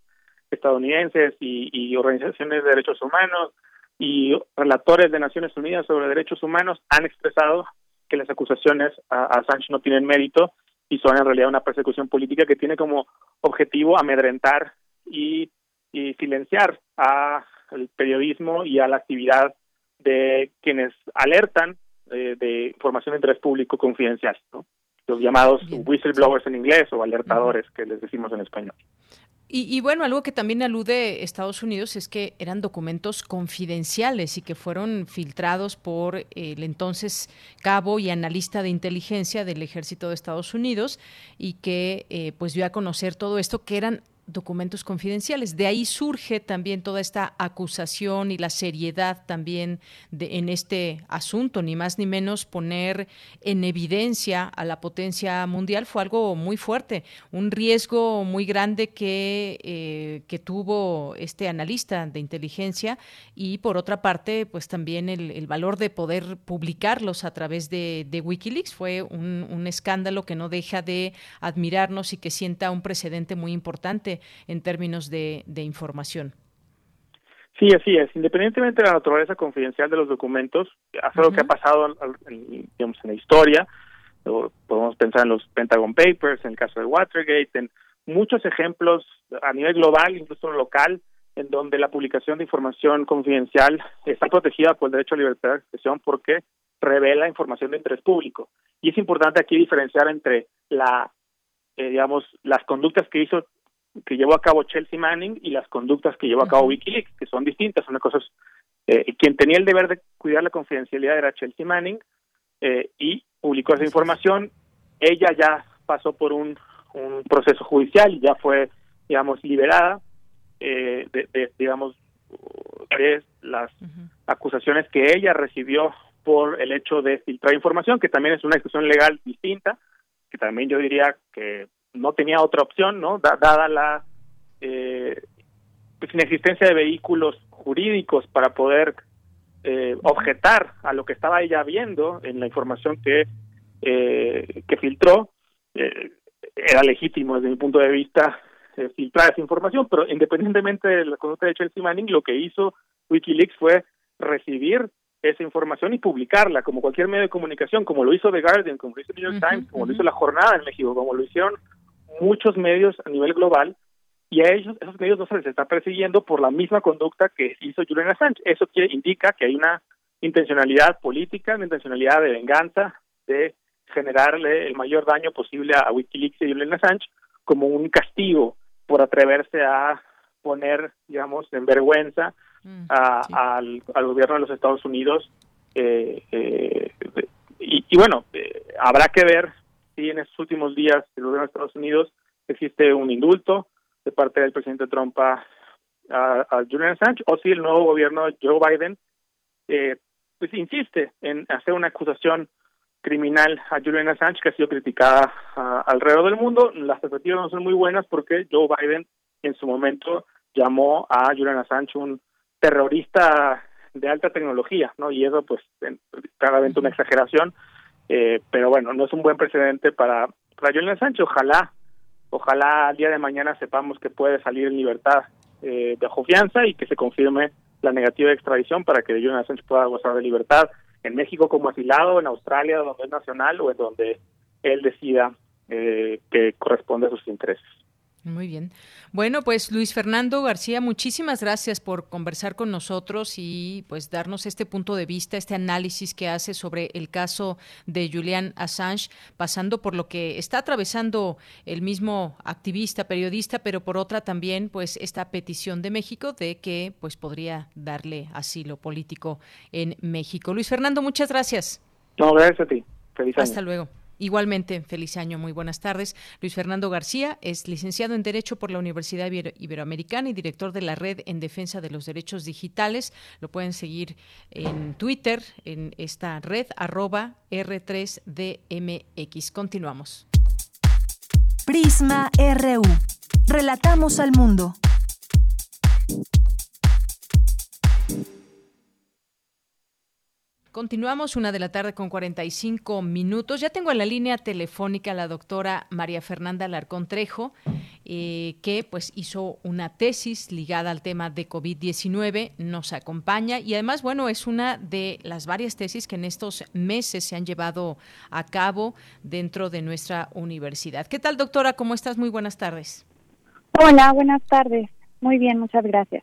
estadounidenses y, organizaciones de derechos humanos y relatores de Naciones Unidas sobre derechos humanos han expresado que las acusaciones a, Assange no tienen mérito y son en realidad una persecución política que tiene como objetivo amedrentar y, y silenciar al periodismo y a la actividad de quienes alertan eh, de información de interés público confidencial, ¿no? los llamados whistleblowers en inglés o alertadores que les decimos en español. Y, bueno, algo que también alude Estados Unidos es que eran documentos confidenciales y que fueron filtrados por el entonces cabo y analista de inteligencia del ejército de Estados Unidos y que eh, pues dio a conocer todo esto que eran documentos confidenciales. De ahí surge también toda esta acusación y la seriedad también de, en este asunto, ni más ni menos poner en evidencia a la potencia mundial fue algo muy fuerte, un riesgo muy grande que, eh, que tuvo este analista de inteligencia y por otra parte, pues también el, valor de poder publicarlos a través de, Wikileaks fue un, un escándalo que no deja de admirarnos y que sienta un precedente muy importante en términos de, información. Sí, así es. Independientemente de la naturaleza confidencial de los documentos, hace lo que ha pasado en, digamos, en la historia. Podemos pensar en los Pentagon Papers, en el caso de Watergate, en muchos ejemplos a nivel global, incluso local, en donde la publicación de información confidencial está protegida por el derecho a libertad de expresión porque revela información de interés público. Y es importante aquí diferenciar entre la, eh, digamos, las conductas que hizo que llevó a cabo Chelsea Manning y las conductas que llevó a cabo Wikileaks, que son distintas, son cosas. Eh, quien tenía el deber de cuidar la confidencialidad era Chelsea Manning eh, y publicó esa información. Ella ya pasó por un, un proceso judicial y ya fue, digamos, liberada eh, de, digamos, de las acusaciones que ella recibió por el hecho de filtrar información, que también es una discusión legal distinta, que también yo diría que no tenía otra opción, ¿no? dada la eh, pues, inexistencia de vehículos jurídicos para poder eh, objetar a lo que estaba ella viendo en la información que eh, que filtró eh, era legítimo desde mi punto de vista eh, filtrar esa información, pero independientemente de la conducta de Chelsea Manning, lo que hizo WikiLeaks fue recibir esa información y publicarla como cualquier medio de comunicación, como lo hizo The Guardian, como lo hizo New York Times, como lo hizo La Jornada en México, como lo hicieron muchos medios a nivel global y a ellos, esos medios no se les está persiguiendo por la misma conducta que hizo Julian Assange. Eso quiere, indica que hay una intencionalidad política, una intencionalidad de venganza, de generarle el mayor daño posible a Wikileaks y Julian Assange como un castigo por atreverse a poner, digamos, en vergüenza mm, al, gobierno de los Estados Unidos. Eh, eh, y, y, bueno, eh, habrá que ver en estos últimos días el gobierno de Estados Unidos existe un indulto de parte del presidente Trump a, a, Julian Assange o si el nuevo gobierno Joe Biden eh, pues insiste en hacer una acusación criminal a Julian Assange que ha sido criticada alrededor del mundo. Las perspectivas no son muy buenas porque Joe Biden en su momento llamó a Julian Assange un terrorista de alta tecnología, ¿no? Y eso pues claramente una exageración eh, pero bueno, no es un buen precedente para, para Sánchez. Ojalá, ojalá al día de mañana sepamos que puede salir en libertad eh, bajo fianza y que se confirme la negativa de extradición para que Julian Sánchez pueda gozar de libertad en México como asilado, en Australia donde es nacional o en donde él decida eh, que corresponde a sus intereses. Muy bien. Bueno, pues Luis Fernando García, muchísimas gracias por conversar con nosotros y pues darnos este punto de vista, este análisis que hace sobre el caso de Julian Assange, pasando por lo que está atravesando el mismo activista, periodista, pero por otra también pues esta petición de México de que pues podría darle asilo político en México. Luis Fernando, muchas gracias. No, gracias a ti. Feliz Hasta luego. Igualmente, feliz año, muy buenas tardes. Luis Fernando García es licenciado en Derecho por la Universidad Iberoamericana y director de la Red en Defensa de los Derechos Digitales. Lo pueden seguir en Twitter, en esta red, arroba R3DMX. Continuamos. Prisma RU. Relatamos al mundo. Continuamos una de la tarde con 45 minutos. Ya tengo en la línea telefónica a la doctora María Fernanda Larcón Trejo, eh, que pues hizo una tesis ligada al tema de COVID-19, nos acompaña y además, bueno, es una de las varias tesis que en estos meses se han llevado a cabo dentro de nuestra universidad. ¿Qué tal, doctora? ¿Cómo estás? Muy buenas tardes. Hola, buenas tardes. Muy bien, muchas gracias.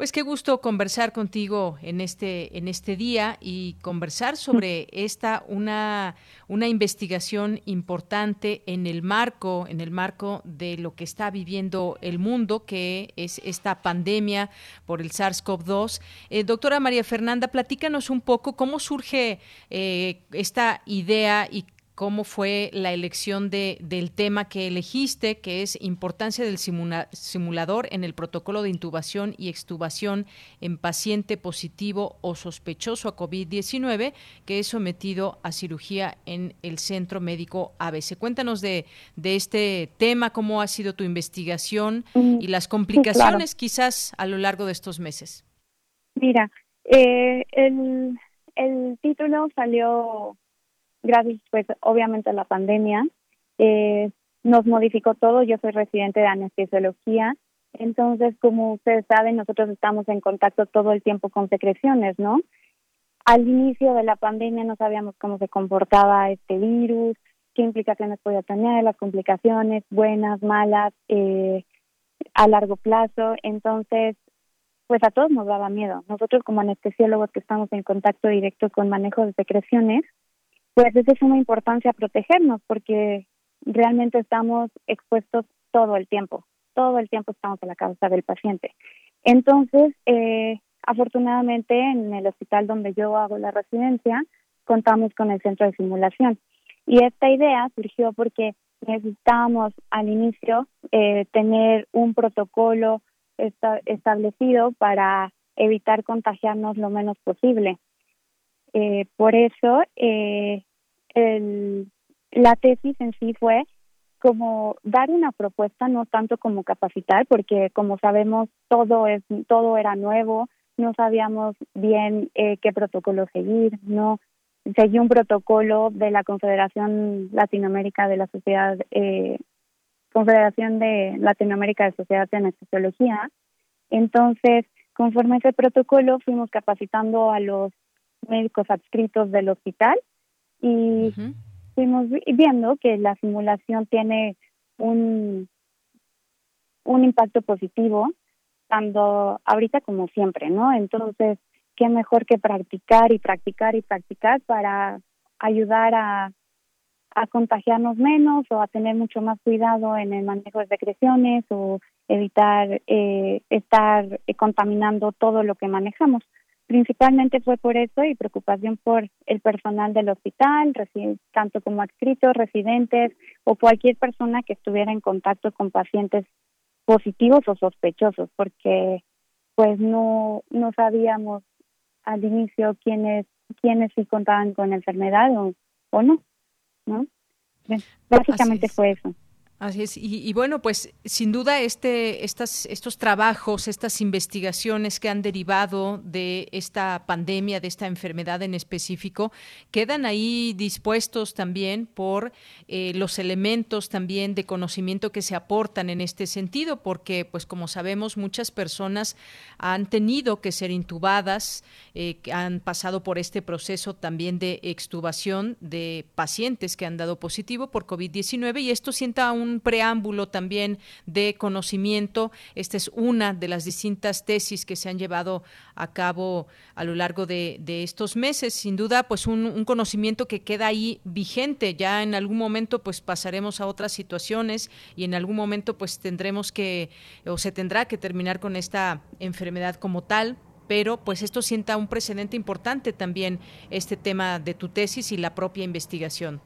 Pues qué gusto conversar contigo en este en este día y conversar sobre esta una una investigación importante en el marco en el marco de lo que está viviendo el mundo que es esta pandemia por el SARS-CoV-2. Eh, doctora María Fernanda, platícanos un poco cómo surge eh, esta idea y cómo fue la elección de, del tema que elegiste, que es importancia del simulador en el protocolo de intubación y extubación en paciente positivo o sospechoso a COVID-19 que es sometido a cirugía en el Centro Médico ABC. Cuéntanos de, de este tema, cómo ha sido tu investigación mm, y las complicaciones quizás a lo largo de estos meses. Mira, eh, el, el título salió gracias pues obviamente a la pandemia, eh, nos modificó todo. Yo soy residente de anestesiología, entonces como ustedes saben, nosotros estamos en contacto todo el tiempo con secreciones, ¿no? Al inicio de la pandemia no sabíamos cómo se comportaba este virus, qué implicaciones podía tener, las complicaciones buenas, malas, eh, a largo plazo. Entonces, pues a todos nos daba miedo. Nosotros como anestesiólogos que estamos en contacto directo con manejo de secreciones, pues es de suma importancia protegernos porque realmente estamos expuestos todo el tiempo, todo el tiempo estamos a la cabeza del paciente. Entonces, eh, afortunadamente en el hospital donde yo hago la residencia, contamos con el centro de simulación. Y esta idea surgió porque necesitábamos al inicio eh, tener un protocolo establecido para evitar contagiarnos lo menos posible. Eh, por eso, eh, el, la tesis en sí fue como dar una propuesta, no tanto como capacitar, porque como sabemos todo es todo era nuevo, no sabíamos bien eh, qué protocolo seguir, no seguí un protocolo de la Confederación Latinoamérica de la Sociedad eh, Confederación de Latinoamérica de Sociedad de Anestesiología. Entonces, conforme a ese protocolo, fuimos capacitando a los médicos adscritos del hospital y fuimos viendo que la simulación tiene un, un impacto positivo, tanto ahorita como siempre, ¿no? Entonces, qué mejor que practicar y practicar y practicar para ayudar a, a contagiarnos menos o a tener mucho más cuidado en el manejo de secreciones o evitar eh, estar eh, contaminando todo lo que manejamos. Principalmente fue por eso y preocupación por el personal del hospital, tanto como adscritos, residentes o cualquier persona que estuviera en contacto con pacientes positivos o sospechosos, porque pues no no sabíamos al inicio quiénes quiénes sí contaban con enfermedad o, o no, ¿no? Básicamente fue eso. Así es. Y, bueno, pues sin duda este, estas, estos trabajos, estas investigaciones que han derivado de esta pandemia, de esta enfermedad en específico, quedan ahí dispuestos también por eh, los elementos también de conocimiento que se aportan en este sentido, porque pues como sabemos muchas personas han tenido que ser intubadas, eh, han pasado por este proceso también de extubación de pacientes que han dado positivo por COVID-19 y esto sienta un preámbulo también de conocimiento. Esta es una de las distintas tesis que se han llevado a cabo a lo largo de, estos meses. Sin duda, pues un, conocimiento que queda ahí vigente. Ya en algún momento, pues pasaremos a otras situaciones y en algún momento, pues tendremos que o se tendrá que terminar con esta enfermedad como tal pero pues esto sienta un precedente importante también este tema de tu tesis y la propia investigación.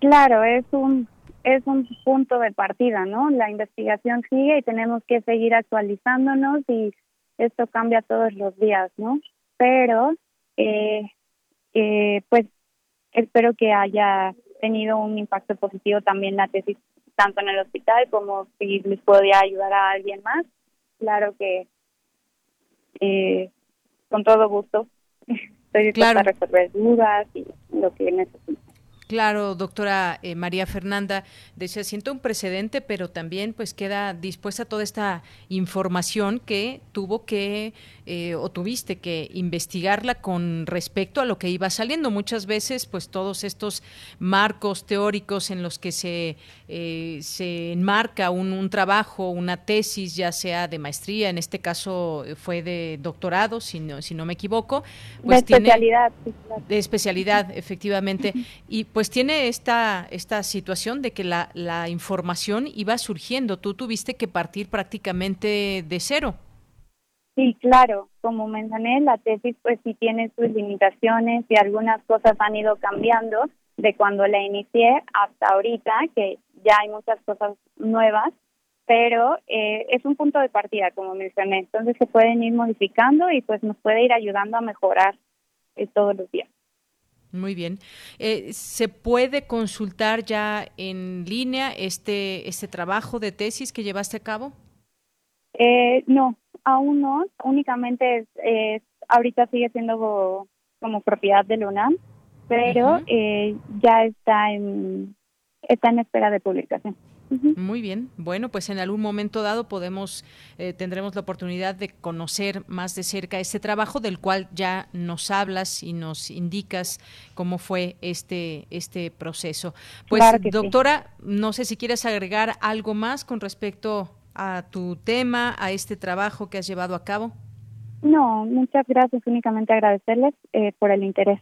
Claro, es un es un punto de partida, ¿no? La investigación sigue y tenemos que seguir actualizándonos y esto cambia todos los días, ¿no? Pero, eh, eh, pues, espero que haya tenido un impacto positivo también la tesis, tanto en el hospital como si les podía ayudar a alguien más. Claro que, eh, con todo gusto, estoy dispuesta a resolver dudas y lo que necesiten. Claro, doctora eh, María Fernanda, decía, siento un precedente, pero también pues queda dispuesta toda esta información que tuvo que eh, o tuviste que investigarla con respecto a lo que iba saliendo. Muchas veces pues todos estos marcos teóricos en los que se, eh, se enmarca un, un, trabajo, una tesis, ya sea de maestría, en este caso fue de doctorado, si no, si no me equivoco. Pues de especialidad. De especialidad, efectivamente. Y pues tiene esta, esta situación de que la, la información iba surgiendo. Tú tuviste que partir prácticamente de cero. Sí, claro. Como mencioné, la tesis pues sí tiene sus limitaciones y algunas cosas han ido cambiando de cuando la inicié hasta ahorita, que ya hay muchas cosas nuevas, pero eh, es un punto de partida, como mencioné. Entonces se pueden ir modificando y pues nos puede ir ayudando a mejorar eh, todos los días. Muy bien. Eh, ¿Se puede consultar ya en línea este, este trabajo de tesis que llevaste a cabo? Eh, no, aún no. Únicamente es, ahorita sigue siendo como, propiedad de UNAM, pero eh, ya está en, está en espera de publicación. Muy bien. Bueno, pues en algún momento dado podemos, eh, tendremos la oportunidad de conocer más de cerca este trabajo del cual ya nos hablas y nos indicas cómo fue este, este proceso. Pues, doctora, no sé si quieres agregar algo más con respecto a tu tema, a este trabajo que has llevado a cabo. No, muchas gracias. Únicamente agradecerles eh, por el interés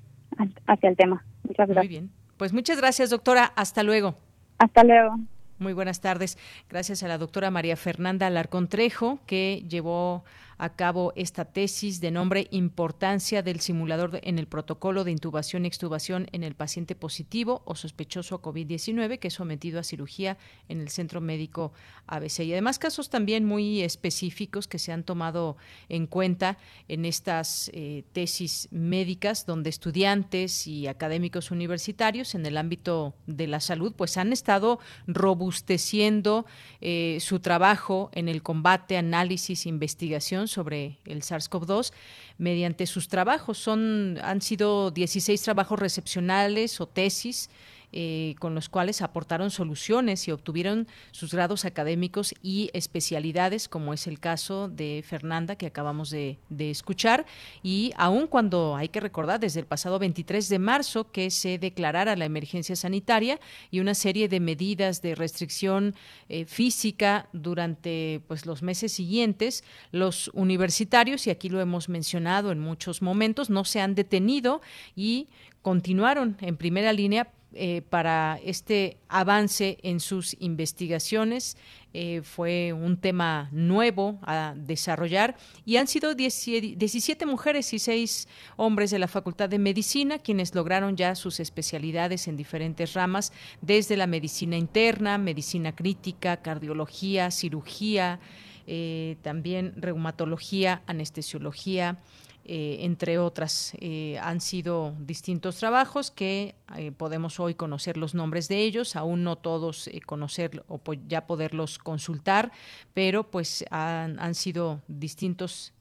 hacia el tema. Muchas gracias. Muy bien. Pues muchas gracias, doctora. Hasta luego. Hasta luego. Muy buenas tardes. Gracias a la doctora María Fernanda Alarcón Trejo, que llevó a cabo esta tesis de nombre Importancia del simulador en el protocolo de intubación y extubación en el paciente positivo o sospechoso a COVID-19 que es sometido a cirugía en el centro médico ABC. Y además casos también muy específicos que se han tomado en cuenta en estas eh, tesis médicas donde estudiantes y académicos universitarios en el ámbito de la salud pues han estado robusteciendo eh, su trabajo en el combate, análisis, investigación sobre el SARS-CoV-2 mediante sus trabajos. Son, han sido 16 trabajos recepcionales o tesis eh, con los cuales aportaron soluciones y obtuvieron sus grados académicos y especialidades, como es el caso de Fernanda que acabamos de, escuchar. Y aun cuando hay que recordar desde el pasado 23 de marzo que se declarara la emergencia sanitaria y una serie de medidas de restricción eh, física durante pues los meses siguientes, los universitarios, y aquí lo hemos mencionado en muchos momentos, no se han detenido y continuaron en primera línea eh, para este avance en sus investigaciones. Eh, fue un tema nuevo a desarrollar y han sido 17 mujeres y 6 hombres de la Facultad de Medicina quienes lograron ya sus especialidades en diferentes ramas, desde la medicina interna, medicina crítica, cardiología, cirugía, eh, también reumatología, anestesiología, eh, entre otras. Eh, han sido distintos trabajos que eh, podemos hoy conocer los nombres de ellos, aún no todos conocer o ya poderlos consultar, pero pues han, han sido distintos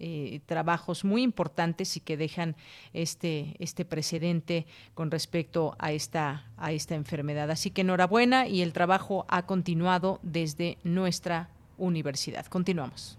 trabajos muy importantes y que dejan este, este precedente con respecto a esta, a esta enfermedad. Así que enhorabuena y el trabajo ha continuado desde nuestra universidad. Continuamos.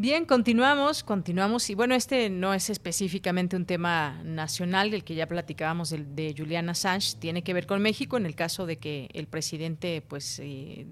Bien, continuamos, continuamos. Y bueno, este no es específicamente un tema nacional, del que ya platicábamos de, de Julian Assange, tiene que ver con México en el caso de que el presidente pues eh,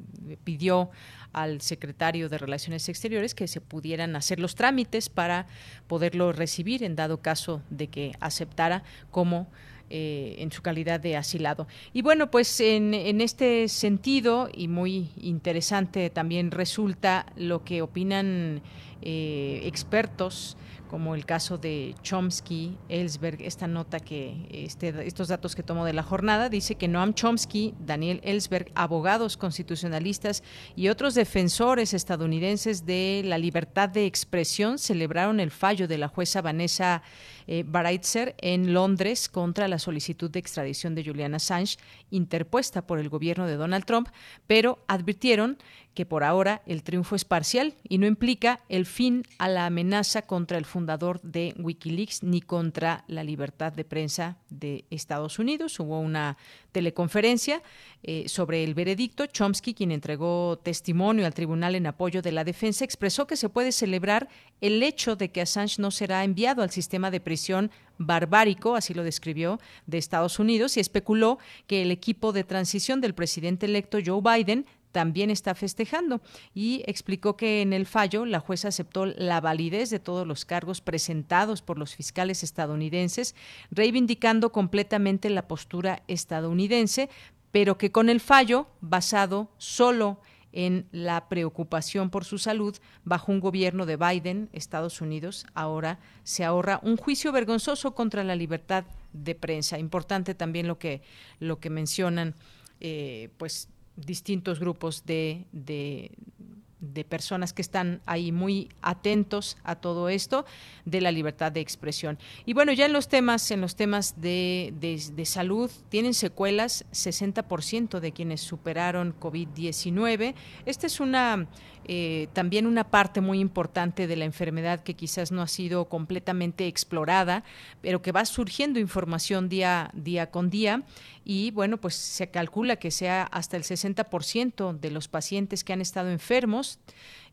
pidió al secretario de Relaciones Exteriores que se pudieran hacer los trámites para poderlo recibir en dado caso de que aceptara como eh, en su calidad de asilado. Y bueno, pues en, en, este sentido, y muy interesante también resulta lo que opinan eh, expertos como el caso de Chomsky, Ellsberg, esta nota que este, estos datos que tomo de la jornada dice que Noam Chomsky, Daniel Ellsberg, abogados constitucionalistas y otros defensores estadounidenses de la libertad de expresión celebraron el fallo de la jueza Vanessa eh, Baraitzer en Londres contra la solicitud de extradición de Julian Assange interpuesta por el gobierno de Donald Trump, pero advirtieron que por ahora el triunfo es parcial y no implica el fin a la amenaza contra el fundador de Wikileaks ni contra la libertad de prensa de Estados Unidos. Hubo una teleconferencia eh, sobre el veredicto. Chomsky, quien entregó testimonio al tribunal en apoyo de la defensa, expresó que se puede celebrar el hecho de que Assange no será enviado al sistema de prisión barbárico, así lo describió, de Estados Unidos y especuló que el equipo de transición del presidente electo Joe Biden también está festejando y explicó que en el fallo la jueza aceptó la validez de todos los cargos presentados por los fiscales estadounidenses, reivindicando completamente la postura estadounidense, pero que con el fallo, basado solo en la preocupación por su salud bajo un gobierno de Biden, Estados Unidos, ahora se ahorra un juicio vergonzoso contra la libertad de prensa. Importante también lo que, lo que mencionan, eh, pues distintos grupos de, de, de personas que están ahí muy atentos a todo esto de la libertad de expresión. Y bueno, ya en los temas, en los temas de, de, salud, tienen secuelas 60% de quienes superaron COVID-19. Esta es una eh, también una parte muy importante de la enfermedad que quizás no ha sido completamente explorada, pero que va surgiendo información día, día con día. Y bueno, pues se calcula que sea hasta el 60% de los pacientes que han estado enfermos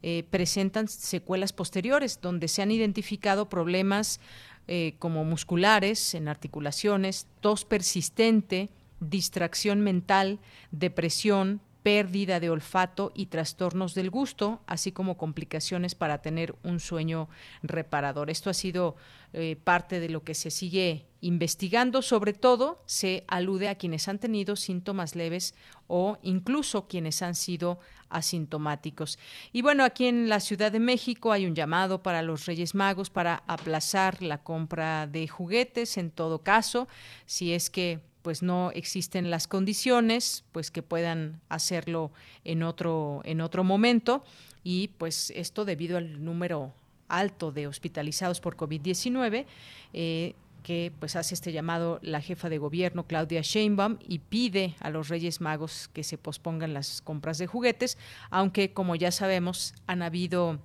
eh, presentan secuelas posteriores, donde se han identificado problemas eh, como musculares, en articulaciones, tos persistente, distracción mental, depresión, pérdida de olfato y trastornos del gusto, así como complicaciones para tener un sueño reparador. Esto ha sido eh, parte de lo que se sigue investigando. Sobre todo, se alude a quienes han tenido síntomas leves o incluso quienes han sido asintomáticos. Y bueno, aquí en la Ciudad de México hay un llamado para los Reyes Magos para aplazar la compra de juguetes en todo caso, si es que pues no existen las condiciones, pues que puedan hacerlo en otro, en otro momento. Y pues esto debido al número alto de hospitalizados por COVID-19, eh, que pues hace este llamado la jefa de gobierno Claudia Sheinbaum y pide a los Reyes Magos que se pospongan las compras de juguetes, aunque como ya sabemos han habido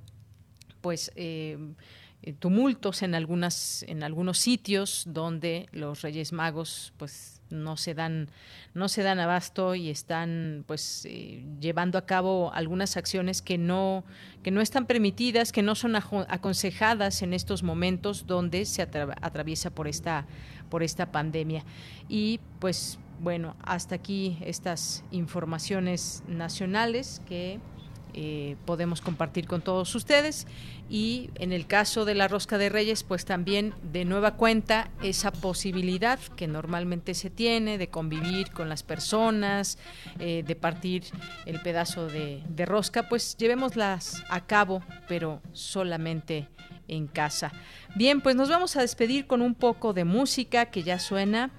pues eh, tumultos en algunas en algunos sitios donde los Reyes Magos pues no se dan no se dan abasto y están pues eh, llevando a cabo algunas acciones que no que no están permitidas que no son aconsejadas en estos momentos donde se atraviesa por esta por esta pandemia. Y pues bueno hasta aquí estas informaciones nacionales que eh, podemos compartir con todos ustedes. Y en el caso de la rosca de reyes, pues también de nueva cuenta esa posibilidad que normalmente se tiene de convivir con las personas, eh, de partir el pedazo de, rosca, pues llevémoslas a cabo, pero solamente en casa. Bien, pues nos vamos a despedir con un poco de música que ya suena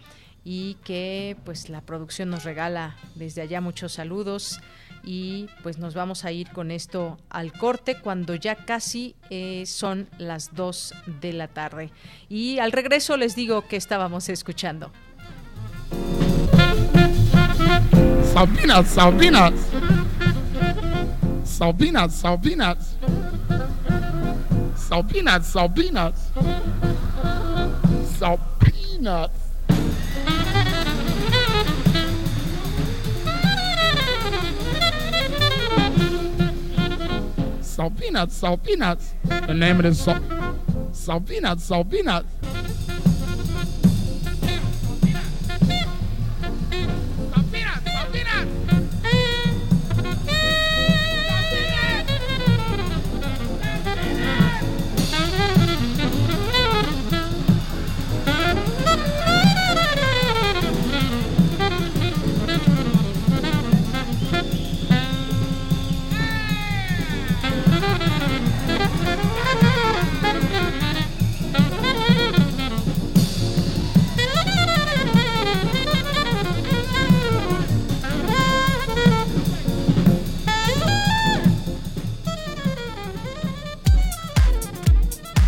y que pues la producción nos regala desde allá muchos saludos y pues nos vamos a ir con esto al corte cuando ya casi eh, son las 2 de la tarde. Y al regreso les digo que estábamos escuchando. Sabinas, Sabinas. Sabinas, Sabinas. Sabinas, Sabinas. Sabinas. Salt peanuts, salt peanuts. The name of the salt, salt peanuts, salt peanuts.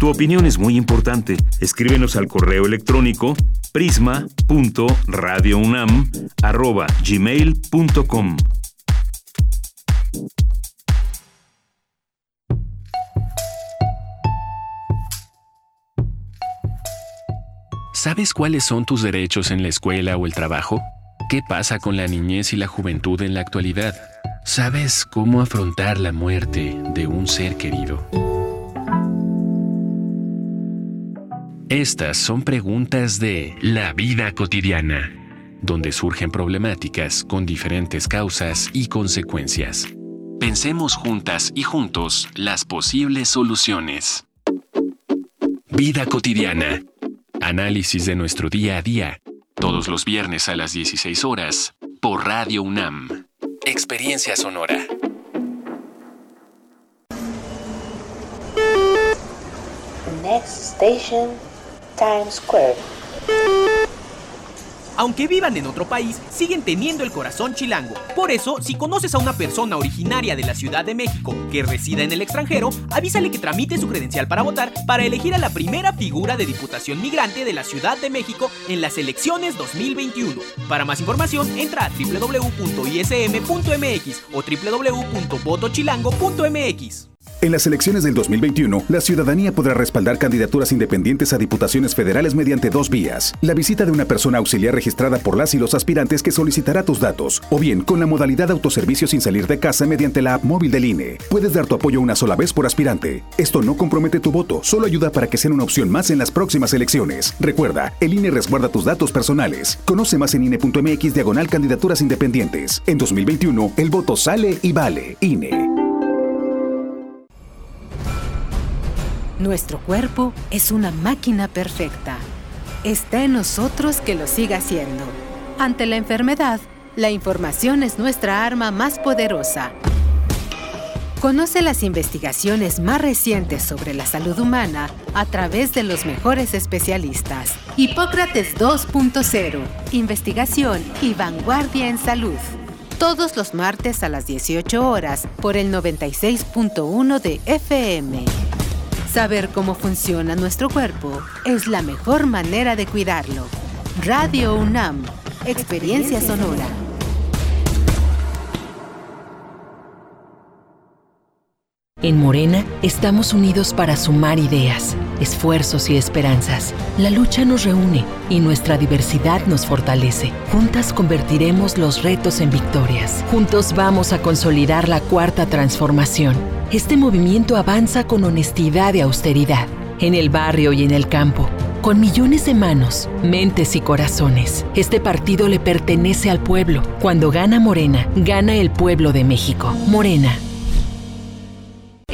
Tu opinión es muy importante. Escríbenos al correo electrónico prisma.radiounam@gmail.com. ¿Sabes cuáles son tus derechos en la escuela o el trabajo? ¿Qué pasa con la niñez y la juventud en la actualidad? ¿Sabes cómo afrontar la muerte de un ser querido? Estas son preguntas de la vida cotidiana, donde surgen problemáticas con diferentes causas y consecuencias. Pensemos juntas y juntos las posibles soluciones. Vida cotidiana. Análisis de nuestro día a día, todos los viernes a las 16 horas, por Radio UNAM. Experiencia sonora. Next station Times Square. Aunque vivan en otro país, siguen teniendo el corazón chilango. Por eso, si conoces a una persona originaria de la Ciudad de México que resida en el extranjero, avísale que tramite su credencial para votar para elegir a la primera figura de Diputación Migrante de la Ciudad de México en las elecciones 2021. Para más información, entra a www.ism.mx o www.votochilango.mx. En las elecciones del 2021, la ciudadanía podrá respaldar candidaturas independientes a diputaciones federales mediante dos vías. La visita de una persona auxiliar registrada por las y los aspirantes que solicitará tus datos, o bien con la modalidad de autoservicio sin salir de casa mediante la app móvil del INE. Puedes dar tu apoyo una sola vez por aspirante. Esto no compromete tu voto, solo ayuda para que sea una opción más en las próximas elecciones. Recuerda, el INE resguarda tus datos personales. Conoce más en INE.mx diagonal candidaturas independientes. En 2021, el voto sale y vale. INE. Nuestro cuerpo es una máquina perfecta. Está en nosotros que lo siga haciendo. Ante la enfermedad, la información es nuestra arma más poderosa. Conoce las investigaciones más recientes sobre la salud humana a través de los mejores especialistas. Hipócrates 2.0. Investigación y vanguardia en salud. Todos los martes a las 18 horas por el 96.1 de FM. Saber cómo funciona nuestro cuerpo es la mejor manera de cuidarlo. Radio UNAM, Experiencia Sonora. En Morena estamos unidos para sumar ideas, esfuerzos y esperanzas. La lucha nos reúne y nuestra diversidad nos fortalece. Juntas convertiremos los retos en victorias. Juntos vamos a consolidar la cuarta transformación. Este movimiento avanza con honestidad y austeridad, en el barrio y en el campo, con millones de manos, mentes y corazones. Este partido le pertenece al pueblo. Cuando gana Morena, gana el pueblo de México. Morena,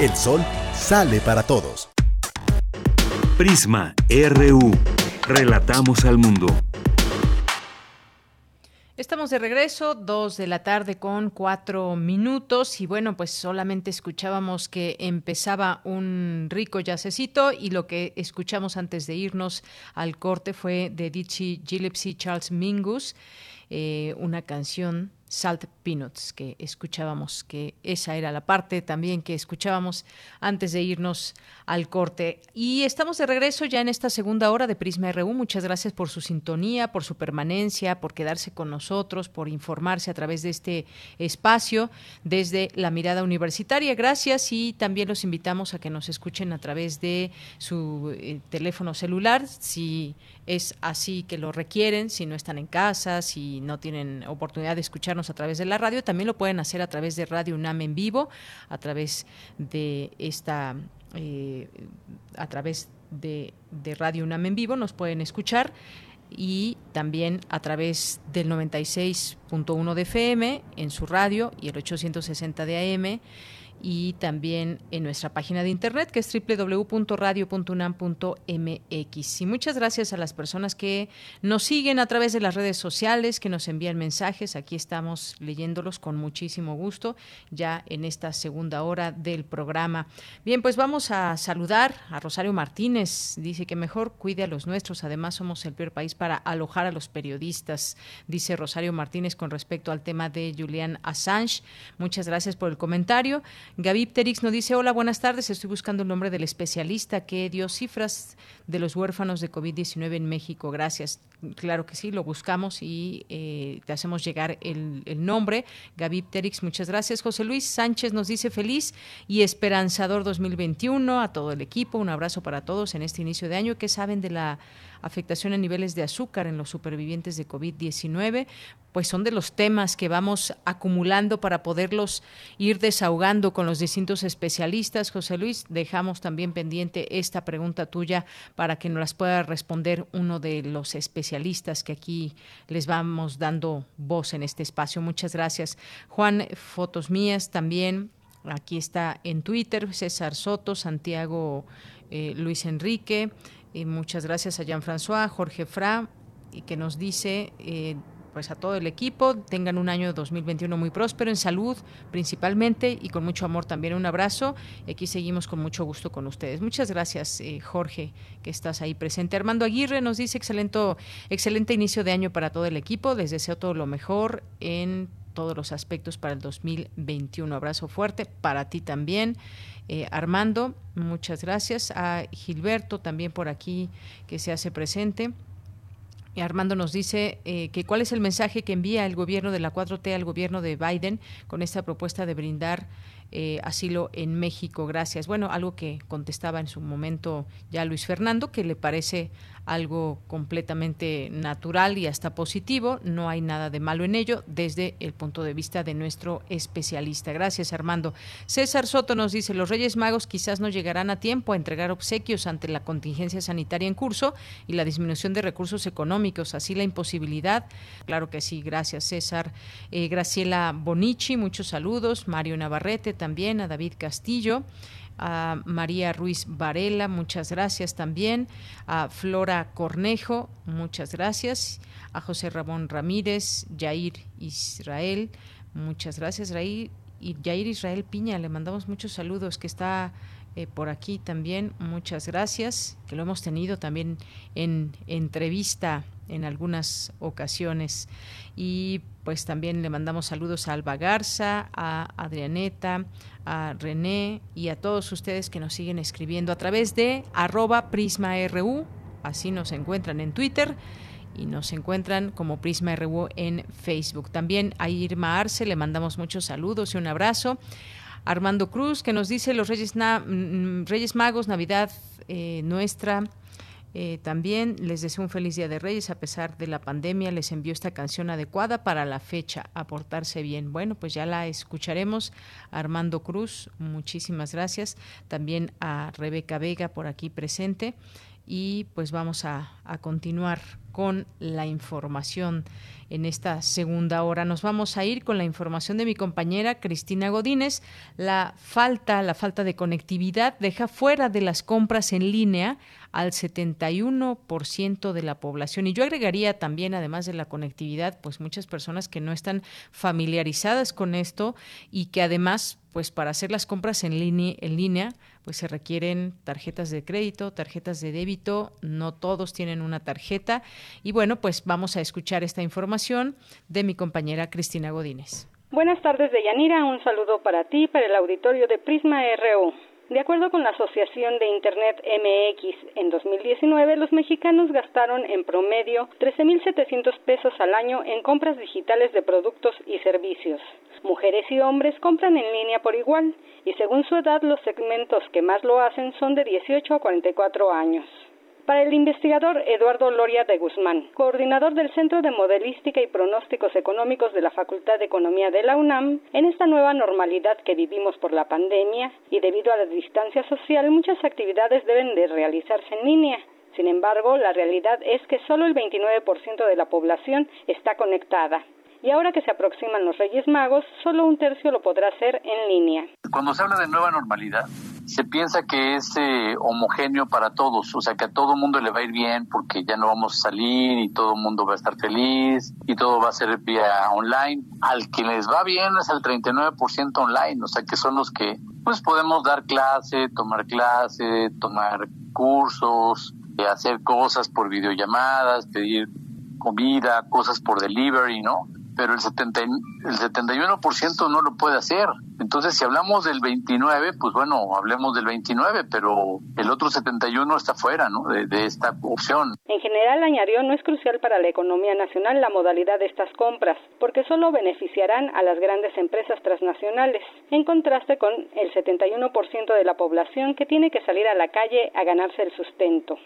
El sol sale para todos. Prisma RU. Relatamos al mundo. Estamos de regreso, dos de la tarde con cuatro minutos y bueno, pues solamente escuchábamos que empezaba un rico yacecito y lo que escuchamos antes de irnos al corte fue de Dizzy Gillespie Charles Mingus eh, una canción Salt Peanuts que escuchábamos, que esa era la parte también que escuchábamos antes de irnos al corte. Y estamos de regreso ya en esta segunda hora de Prisma RU. Muchas gracias por su sintonía, por su permanencia, por quedarse con nosotros, por informarse a través de este espacio desde la mirada universitaria. Gracias y también los invitamos a que nos escuchen a través de su eh, teléfono celular, si es así que lo requieren, si no están en casa, si no tienen oportunidad de escucharnos a través de la radio, también lo pueden hacer a través de Radio UNAM en vivo, a través de esta, eh, a través de, de Radio UNAM en vivo, nos pueden escuchar y también a través del 96.1 de FM en su radio y el 860 de AM y también en nuestra página de internet que es www.radio.unam.mx. Y muchas gracias a las personas que nos siguen a través de las redes sociales, que nos envían mensajes. Aquí estamos leyéndolos con muchísimo gusto ya en esta segunda hora del programa. Bien, pues vamos a saludar a Rosario Martínez. Dice que mejor cuide a los nuestros. Además, somos el peor país para alojar a los periodistas, dice Rosario Martínez con respecto al tema de Julian Assange. Muchas gracias por el comentario. Gaby Pterix nos dice, hola, buenas tardes, estoy buscando el nombre del especialista que dio cifras de los huérfanos de COVID-19 en México. Gracias. Claro que sí, lo buscamos y eh, te hacemos llegar el, nombre. Gaby Pterix, muchas gracias. José Luis Sánchez nos dice feliz y esperanzador 2021 a todo el equipo. Un abrazo para todos en este inicio de año. ¿Qué saben de la afectación a niveles de azúcar en los supervivientes de COVID-19? pues son de los temas que vamos acumulando para poderlos ir desahogando con los distintos especialistas. José Luis, dejamos también pendiente esta pregunta tuya para que nos las pueda responder uno de los especialistas que aquí les vamos dando voz en este espacio. Muchas gracias. Juan, fotos mías también. Aquí está en Twitter, César Soto, Santiago eh, Luis Enrique. Y muchas gracias a Jean-François, Jorge Fra, y que nos dice... Eh, pues a todo el equipo, tengan un año 2021 muy próspero en salud principalmente y con mucho amor también. Un abrazo y aquí seguimos con mucho gusto con ustedes. Muchas gracias eh, Jorge que estás ahí presente. Armando Aguirre nos dice excelente, excelente inicio de año para todo el equipo. Les deseo todo lo mejor en todos los aspectos para el 2021. Abrazo fuerte para ti también. Eh, Armando, muchas gracias. A Gilberto también por aquí que se hace presente. Armando nos dice eh, que cuál es el mensaje que envía el gobierno de la 4T al gobierno de Biden con esta propuesta de brindar eh, asilo en México. Gracias. Bueno, algo que contestaba en su momento ya Luis Fernando, que le parece algo completamente natural y hasta positivo. No hay nada de malo en ello desde el punto de vista de nuestro especialista. Gracias, Armando. César Soto nos dice, los Reyes Magos quizás no llegarán a tiempo a entregar obsequios ante la contingencia sanitaria en curso y la disminución de recursos económicos, así la imposibilidad. Claro que sí, gracias, César. Eh, Graciela Bonici, muchos saludos. Mario Navarrete también, a David Castillo a María Ruiz Varela, muchas gracias también, a Flora Cornejo, muchas gracias, a José Ramón Ramírez, Jair Israel, muchas gracias, y Jair Israel Piña, le mandamos muchos saludos, que está eh, por aquí también, muchas gracias, que lo hemos tenido también en entrevista en algunas ocasiones. Y pues también le mandamos saludos a Alba Garza, a Adrianeta, a René y a todos ustedes que nos siguen escribiendo a través de arroba prisma.ru, así nos encuentran en Twitter y nos encuentran como Prisma RU en Facebook. También a Irma Arce le mandamos muchos saludos y un abrazo. Armando Cruz que nos dice los Reyes, mm, Reyes Magos, Navidad eh, nuestra eh, también les deseo un feliz Día de Reyes, a pesar de la pandemia, les envío esta canción adecuada para la fecha, aportarse bien. Bueno, pues ya la escucharemos. Armando Cruz, muchísimas gracias. También a Rebeca Vega por aquí presente. Y pues vamos a, a continuar con la información en esta segunda hora. Nos vamos a ir con la información de mi compañera Cristina Godínez. La falta, la falta de conectividad deja fuera de las compras en línea al 71% de la población. Y yo agregaría también, además de la conectividad, pues muchas personas que no están familiarizadas con esto y que además pues para hacer las compras en línea, en línea, pues se requieren tarjetas de crédito, tarjetas de débito, no todos tienen una tarjeta. Y bueno, pues vamos a escuchar esta información de mi compañera Cristina Godínez. Buenas tardes, Deyanira. Un saludo para ti, para el auditorio de Prisma RU. De acuerdo con la Asociación de Internet MX, en 2019 los mexicanos gastaron en promedio 13.700 pesos al año en compras digitales de productos y servicios. Mujeres y hombres compran en línea por igual y según su edad los segmentos que más lo hacen son de 18 a 44 años. Para el investigador Eduardo Loria de Guzmán, coordinador del Centro de Modelística y Pronósticos Económicos de la Facultad de Economía de la UNAM, en esta nueva normalidad que vivimos por la pandemia y debido a la distancia social, muchas actividades deben de realizarse en línea. Sin embargo, la realidad es que solo el 29% de la población está conectada. Y ahora que se aproximan los Reyes Magos, solo un tercio lo podrá hacer en línea. Cuando se habla de nueva normalidad, se piensa que es eh, homogéneo para todos, o sea que a todo mundo le va a ir bien porque ya no vamos a salir y todo mundo va a estar feliz y todo va a ser vía online. Al que les va bien es al 39% online, o sea que son los que pues podemos dar clase, tomar clase, tomar cursos, eh, hacer cosas por videollamadas, pedir comida, cosas por delivery, ¿no? Pero el, 70, el 71% no lo puede hacer. Entonces, si hablamos del 29, pues bueno, hablemos del 29, pero el otro 71 está fuera ¿no? de, de esta opción. En general, añadió, no es crucial para la economía nacional la modalidad de estas compras, porque solo beneficiarán a las grandes empresas transnacionales, en contraste con el 71% de la población que tiene que salir a la calle a ganarse el sustento.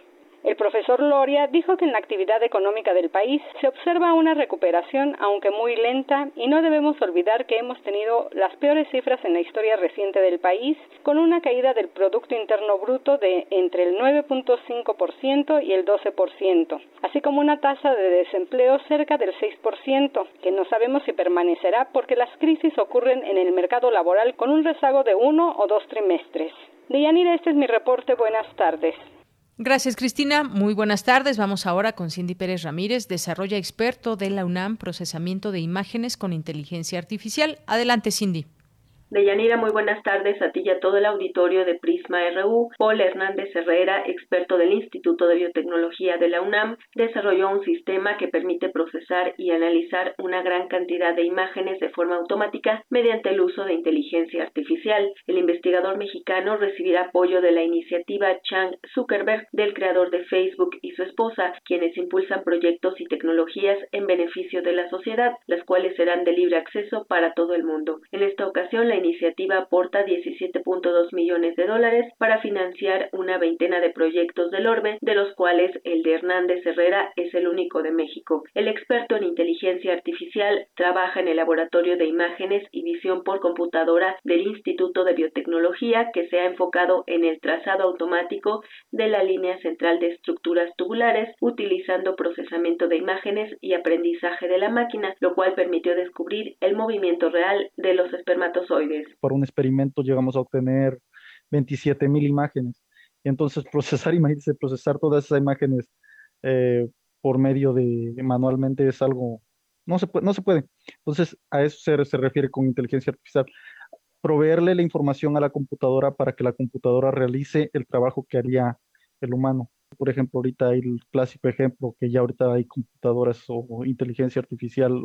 El profesor Loria dijo que en la actividad económica del país se observa una recuperación, aunque muy lenta, y no debemos olvidar que hemos tenido las peores cifras en la historia reciente del país, con una caída del Producto Interno Bruto de entre el 9.5% y el 12%, así como una tasa de desempleo cerca del 6%, que no sabemos si permanecerá porque las crisis ocurren en el mercado laboral con un rezago de uno o dos trimestres. Deyanira, este es mi reporte. Buenas tardes. Gracias, Cristina. Muy buenas tardes. Vamos ahora con Cindy Pérez Ramírez, desarrolla experto de la UNAM, procesamiento de imágenes con inteligencia artificial. Adelante, Cindy. Deyanira, muy buenas tardes a ti y a todo el auditorio de Prisma RU. Paul Hernández Herrera, experto del Instituto de Biotecnología de la UNAM, desarrolló un sistema que permite procesar y analizar una gran cantidad de imágenes de forma automática mediante el uso de inteligencia artificial. El investigador mexicano recibirá apoyo de la iniciativa Chang Zuckerberg, del creador de Facebook y su esposa, quienes impulsan proyectos y tecnologías en beneficio de la sociedad, las cuales serán de libre acceso para todo el mundo. En esta ocasión, la iniciativa aporta 17.2 millones de dólares para financiar una veintena de proyectos del Orbe, de los cuales el de Hernández Herrera es el único de México. El experto en inteligencia artificial trabaja en el Laboratorio de Imágenes y Visión por Computadora del Instituto de Biotecnología, que se ha enfocado en el trazado automático de la línea central de estructuras tubulares, utilizando procesamiento de imágenes y aprendizaje de la máquina, lo cual permitió descubrir el movimiento real de los espermatozoides. Por un experimento llegamos a obtener 27 mil imágenes. Y entonces procesar, imagínense, procesar todas esas imágenes eh, por medio de manualmente es algo, no se puede, no se puede. Entonces a eso se, se refiere con inteligencia artificial. Proveerle la información a la computadora para que la computadora realice el trabajo que haría el humano. Por ejemplo, ahorita hay el clásico ejemplo que ya ahorita hay computadoras o inteligencia artificial,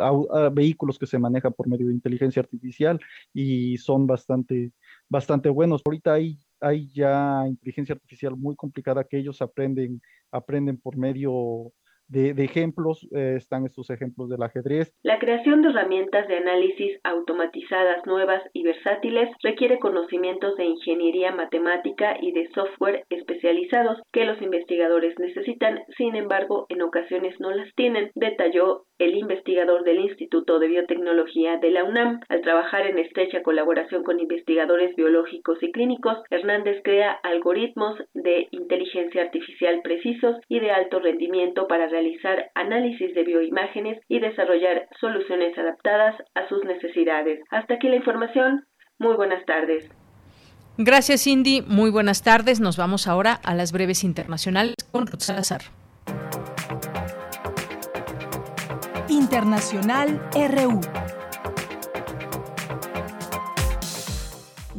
vehículos que se manejan por medio de inteligencia artificial y son bastante, bastante buenos. Ahorita hay, hay ya inteligencia artificial muy complicada que ellos aprenden, aprenden por medio de, ejemplos eh, están estos ejemplos del ajedrez. La creación de herramientas de análisis automatizadas nuevas y versátiles requiere conocimientos de ingeniería matemática y de software especializados que los investigadores necesitan, sin embargo, en ocasiones no las tienen, detalló el investigador del Instituto de Biotecnología de la UNAM. Al trabajar en estrecha colaboración con investigadores biológicos y clínicos, Hernández crea algoritmos de inteligencia artificial precisos y de alto rendimiento para realizar análisis de bioimágenes y desarrollar soluciones adaptadas a sus necesidades. Hasta aquí la información. Muy buenas tardes. Gracias, Cindy. Muy buenas tardes. Nos vamos ahora a las breves internacionales con Ruth Salazar. Internacional RU.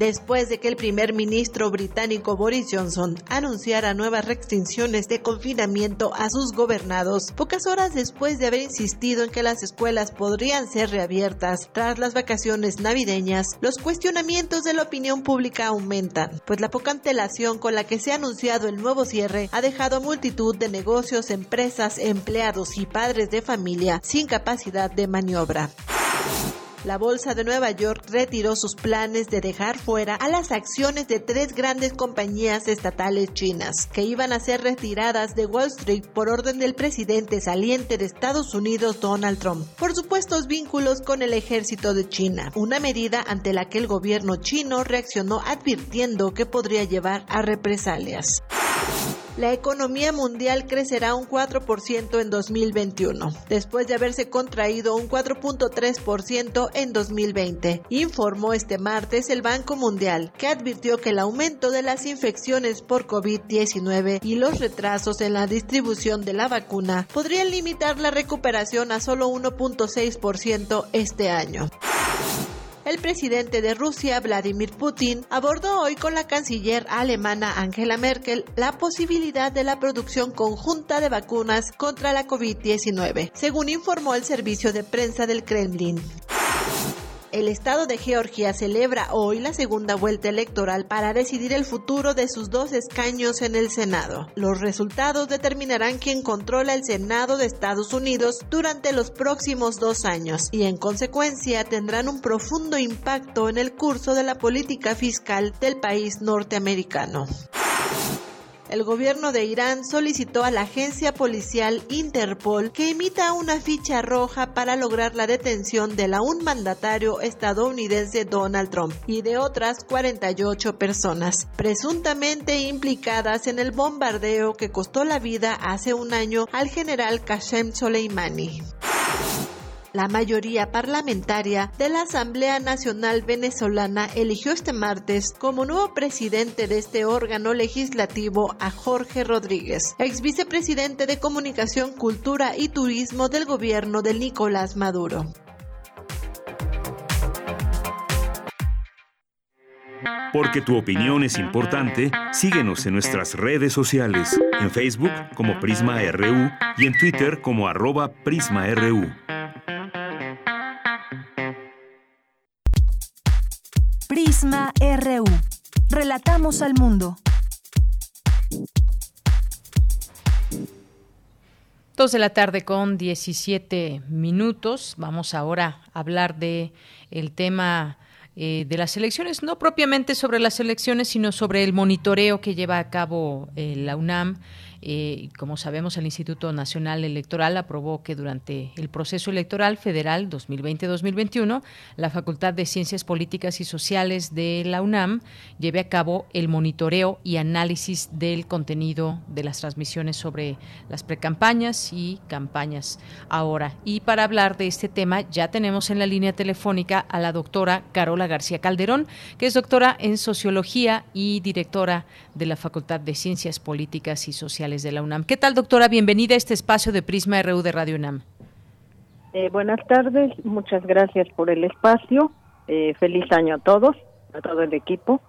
Después de que el primer ministro británico Boris Johnson anunciara nuevas restricciones de confinamiento a sus gobernados, pocas horas después de haber insistido en que las escuelas podrían ser reabiertas tras las vacaciones navideñas, los cuestionamientos de la opinión pública aumentan, pues la poca antelación con la que se ha anunciado el nuevo cierre ha dejado a multitud de negocios, empresas, empleados y padres de familia sin capacidad de maniobra. La Bolsa de Nueva York retiró sus planes de dejar fuera a las acciones de tres grandes compañías estatales chinas que iban a ser retiradas de Wall Street por orden del presidente saliente de Estados Unidos Donald Trump. Por supuestos vínculos con el ejército de China, una medida ante la que el gobierno chino reaccionó advirtiendo que podría llevar a represalias la economía mundial crecerá un 4% en 2021, después de haberse contraído un 4.3% en 2020, informó este martes el Banco Mundial, que advirtió que el aumento de las infecciones por COVID-19 y los retrasos en la distribución de la vacuna podrían limitar la recuperación a solo 1.6% este año. El presidente de Rusia, Vladimir Putin, abordó hoy con la canciller alemana Angela Merkel la posibilidad de la producción conjunta de vacunas contra la COVID-19, según informó el servicio de prensa del Kremlin. El Estado de Georgia celebra hoy la segunda vuelta electoral para decidir el futuro de sus dos escaños en el Senado. Los resultados determinarán quién controla el Senado de Estados Unidos durante los próximos dos años y en consecuencia tendrán un profundo impacto en el curso de la política fiscal del país norteamericano el gobierno de Irán solicitó a la agencia policial Interpol que emita una ficha roja para lograr la detención de la un mandatario estadounidense Donald Trump y de otras 48 personas, presuntamente implicadas en el bombardeo que costó la vida hace un año al general Qasem Soleimani. La mayoría parlamentaria de la Asamblea Nacional Venezolana eligió este martes como nuevo presidente de este órgano legislativo a Jorge Rodríguez, ex vicepresidente de Comunicación, Cultura y Turismo del gobierno de Nicolás Maduro. Porque tu opinión es importante, síguenos en nuestras redes sociales, en Facebook como Prisma RU y en Twitter como arroba PrismaRU. Prisma RU. Relatamos al mundo. Dos de la tarde con 17 minutos. Vamos ahora a hablar de el tema eh, de las elecciones, no propiamente sobre las elecciones, sino sobre el monitoreo que lleva a cabo eh, la UNAM eh, como sabemos, el Instituto Nacional Electoral aprobó que durante el proceso electoral federal 2020-2021, la Facultad de Ciencias Políticas y Sociales de la UNAM lleve a cabo el monitoreo y análisis del contenido de las transmisiones sobre las precampañas y campañas ahora. Y para hablar de este tema, ya tenemos en la línea telefónica a la doctora Carola García Calderón, que es doctora en Sociología y directora de la Facultad de Ciencias Políticas y Sociales de la UNAM. ¿Qué tal, doctora? Bienvenida a este espacio de Prisma RU de Radio UNAM. Eh, buenas tardes, muchas gracias por el espacio. Eh, feliz año a todos, a todo el equipo.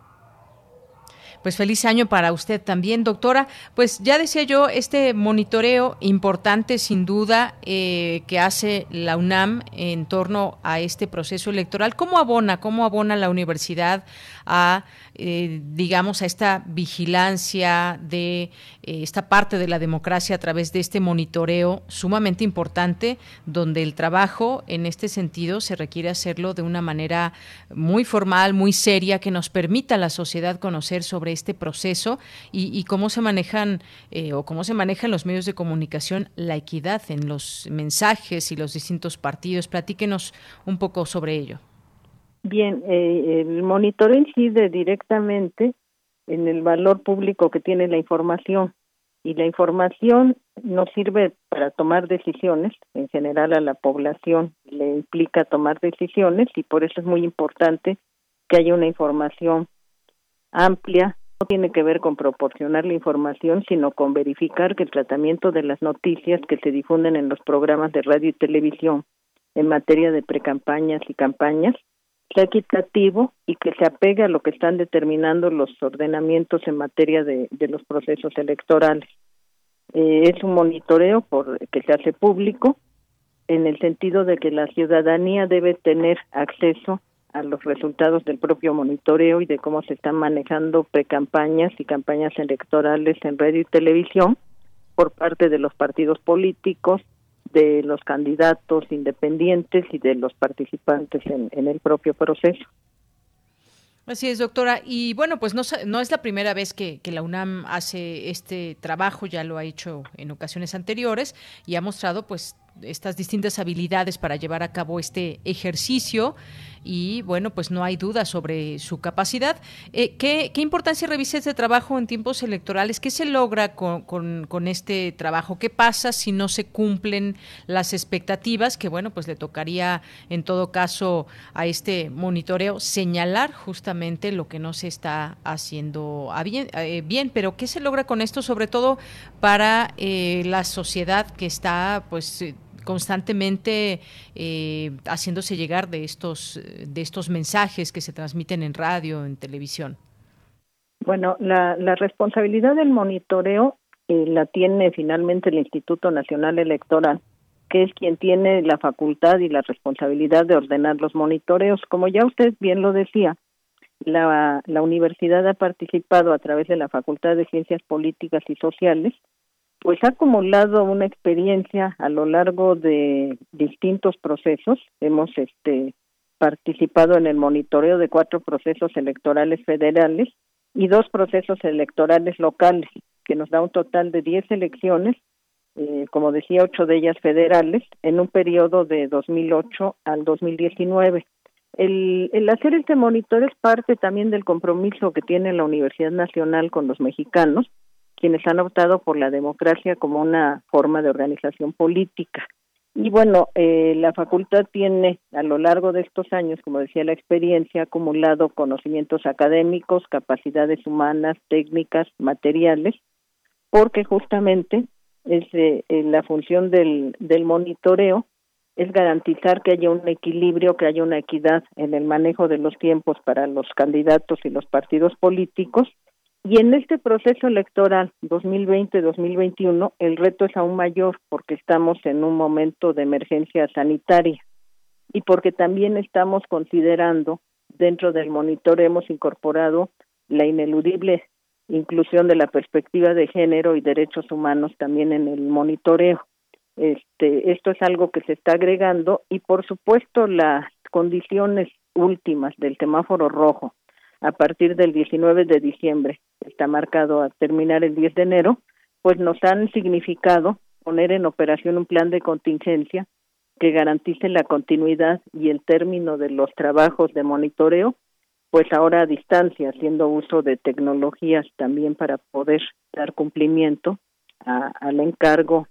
Pues feliz año para usted también, doctora. Pues ya decía yo, este monitoreo importante sin duda eh, que hace la UNAM en torno a este proceso electoral, ¿cómo abona, cómo abona la universidad a eh, digamos, a esta vigilancia de eh, esta parte de la democracia a través de este monitoreo sumamente importante, donde el trabajo en este sentido se requiere hacerlo de una manera muy formal, muy seria, que nos permita a la sociedad conocer sobre este proceso y, cómo se manejan eh, o cómo se manejan los medios de comunicación la equidad en los mensajes y los distintos partidos. Platíquenos un poco sobre ello. Bien, eh, el monitoreo incide directamente en el valor público que tiene la información. Y la información nos sirve para tomar decisiones, en general a la población le implica tomar decisiones y por eso es muy importante que haya una información amplia, no tiene que ver con proporcionar la información, sino con verificar que el tratamiento de las noticias que se difunden en los programas de radio y televisión en materia de precampañas y campañas sea equitativo y que se apegue a lo que están determinando los ordenamientos en materia de, los procesos electorales. Eh, es un monitoreo por, que se hace público en el sentido de que la ciudadanía debe tener acceso a los resultados del propio monitoreo y de cómo se están manejando precampañas y campañas electorales en radio y televisión por parte de los partidos políticos, de los candidatos independientes y de los participantes en, el propio proceso. Así es, doctora. Y bueno, pues no, no es la primera vez que, que, la UNAM hace este trabajo, ya lo ha hecho en ocasiones anteriores y ha mostrado pues estas distintas habilidades para llevar a cabo este ejercicio y bueno, pues no hay duda sobre su capacidad. Eh, ¿qué, importancia revisa este trabajo en tiempos electorales? ¿Qué se logra con, con, este trabajo? ¿Qué pasa si no se cumplen las expectativas? Que bueno, pues le tocaría en todo caso a este monitoreo señalar justamente lo que no se está haciendo bien, eh, bien pero ¿qué se logra con esto? Sobre todo para eh, la sociedad que está pues constantemente eh, haciéndose llegar de estos, de estos mensajes que se transmiten en radio, en televisión? Bueno, la, la responsabilidad del monitoreo eh, la tiene finalmente el Instituto Nacional Electoral, que es quien tiene la facultad y la responsabilidad de ordenar los monitoreos. Como ya usted bien lo decía, la, la universidad ha participado a través de la Facultad de Ciencias Políticas y Sociales pues ha acumulado una experiencia a lo largo de distintos procesos. Hemos este participado en el monitoreo de cuatro procesos electorales federales y dos procesos electorales locales, que nos da un total de diez elecciones, eh, como decía, ocho de ellas federales, en un periodo de 2008 al 2019. El, el hacer este monitoreo es parte también del compromiso que tiene la Universidad Nacional con los mexicanos quienes han optado por la democracia como una forma de organización política. Y bueno, eh, la facultad tiene a lo largo de estos años, como decía la experiencia, acumulado conocimientos académicos, capacidades humanas, técnicas, materiales, porque justamente es eh, la función del, del monitoreo es garantizar que haya un equilibrio, que haya una equidad en el manejo de los tiempos para los candidatos y los partidos políticos y en este proceso electoral 2020-2021 el reto es aún mayor porque estamos en un momento de emergencia sanitaria y porque también estamos considerando dentro del monitor hemos incorporado la ineludible inclusión de la perspectiva de género y derechos humanos también en el monitoreo. Este, esto es algo que se está agregando y por supuesto las condiciones últimas del semáforo rojo a partir del 19 de diciembre, está marcado a terminar el 10 de enero, pues nos han significado poner en operación un plan de contingencia que garantice la continuidad y el término de los trabajos de monitoreo, pues ahora a distancia, haciendo uso de tecnologías también para poder dar cumplimiento al encargo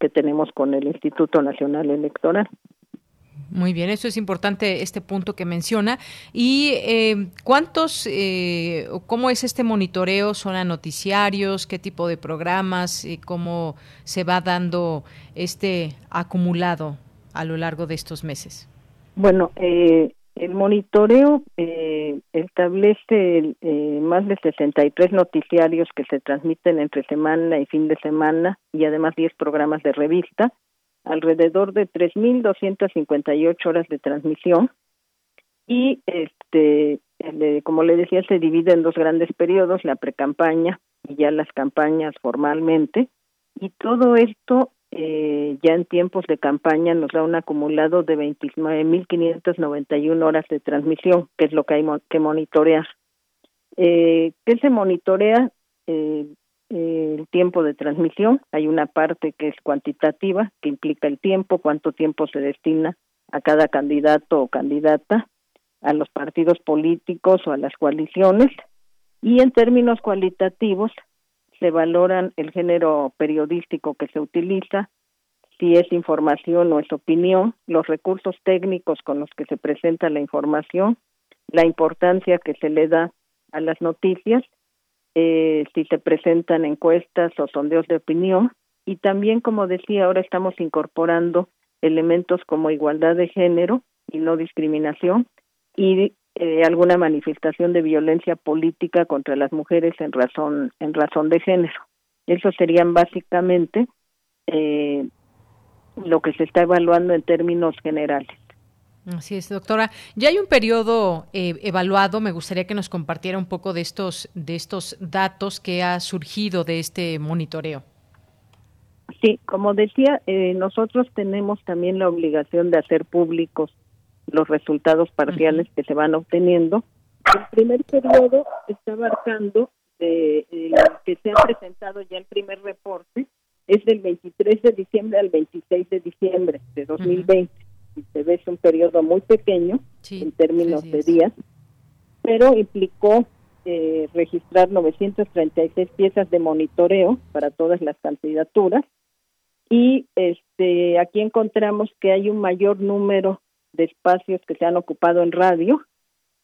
que tenemos con el Instituto Nacional Electoral. Muy bien, eso es importante, este punto que menciona. ¿Y eh, cuántos, eh, cómo es este monitoreo? ¿Son a noticiarios? ¿Qué tipo de programas? y ¿Cómo se va dando este acumulado a lo largo de estos meses? Bueno, eh, el monitoreo establece más de 63 noticiarios que se transmiten entre semana y fin de semana y además 10 programas de revista alrededor de 3.258 horas de transmisión. Y este como le decía se divide en dos grandes periodos la precampaña y ya las campañas formalmente. Y todo esto eh, ya en tiempos de campaña nos da un acumulado de 29.591 horas de transmisión que es lo que hay que monitorear. Eh, ¿qué se monitorea eh, el tiempo de transmisión. Hay una parte que es cuantitativa, que implica el tiempo, cuánto tiempo se destina a cada candidato o candidata, a los partidos políticos o a las coaliciones. Y en términos cualitativos, se valoran el género periodístico que se utiliza, si es información o es opinión, los recursos técnicos con los que se presenta la información, la importancia que se le da a las noticias, eh, si se presentan encuestas o sondeos de opinión. Y también, como decía, ahora estamos incorporando elementos como igualdad de género y no discriminación y eh, alguna manifestación de violencia política contra las mujeres en razón en razón de género. Eso serían básicamente eh, lo que se está evaluando en términos generales. Así es, doctora. Ya hay un periodo eh, evaluado. Me gustaría que nos compartiera un poco de estos de estos datos que ha surgido de este monitoreo. Sí, como decía, eh, nosotros tenemos también la obligación de hacer públicos los resultados parciales que se van obteniendo. El primer periodo está abarcando de, que se ha presentado ya el primer reporte es del 23 de diciembre al 26 de diciembre de 2020. Y se ve es un periodo muy pequeño en términos de días, pero implicó eh, registrar 936 piezas de monitoreo para todas las candidaturas y este aquí encontramos que hay un mayor número de espacios que se han ocupado en radio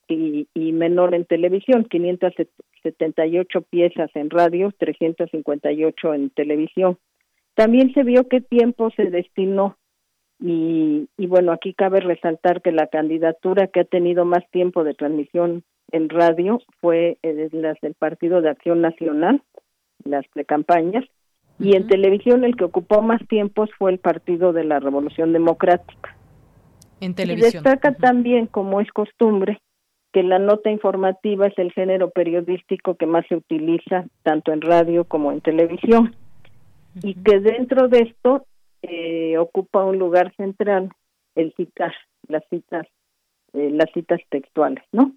y, y menor en televisión, 578 piezas en radio, 358 en televisión. También se vio qué tiempo se destinó y, y bueno, aquí cabe resaltar que la candidatura que ha tenido más tiempo de transmisión en radio fue eh, las del Partido de Acción Nacional, las precampañas, y en televisión el que ocupó más tiempos fue el Partido de la Revolución Democrática. En televisión. Y destaca también, como es costumbre, que la nota informativa es el género periodístico que más se utiliza tanto en radio como en televisión y que dentro de esto eh, ocupa un lugar central el citar las citas eh, las citas textuales no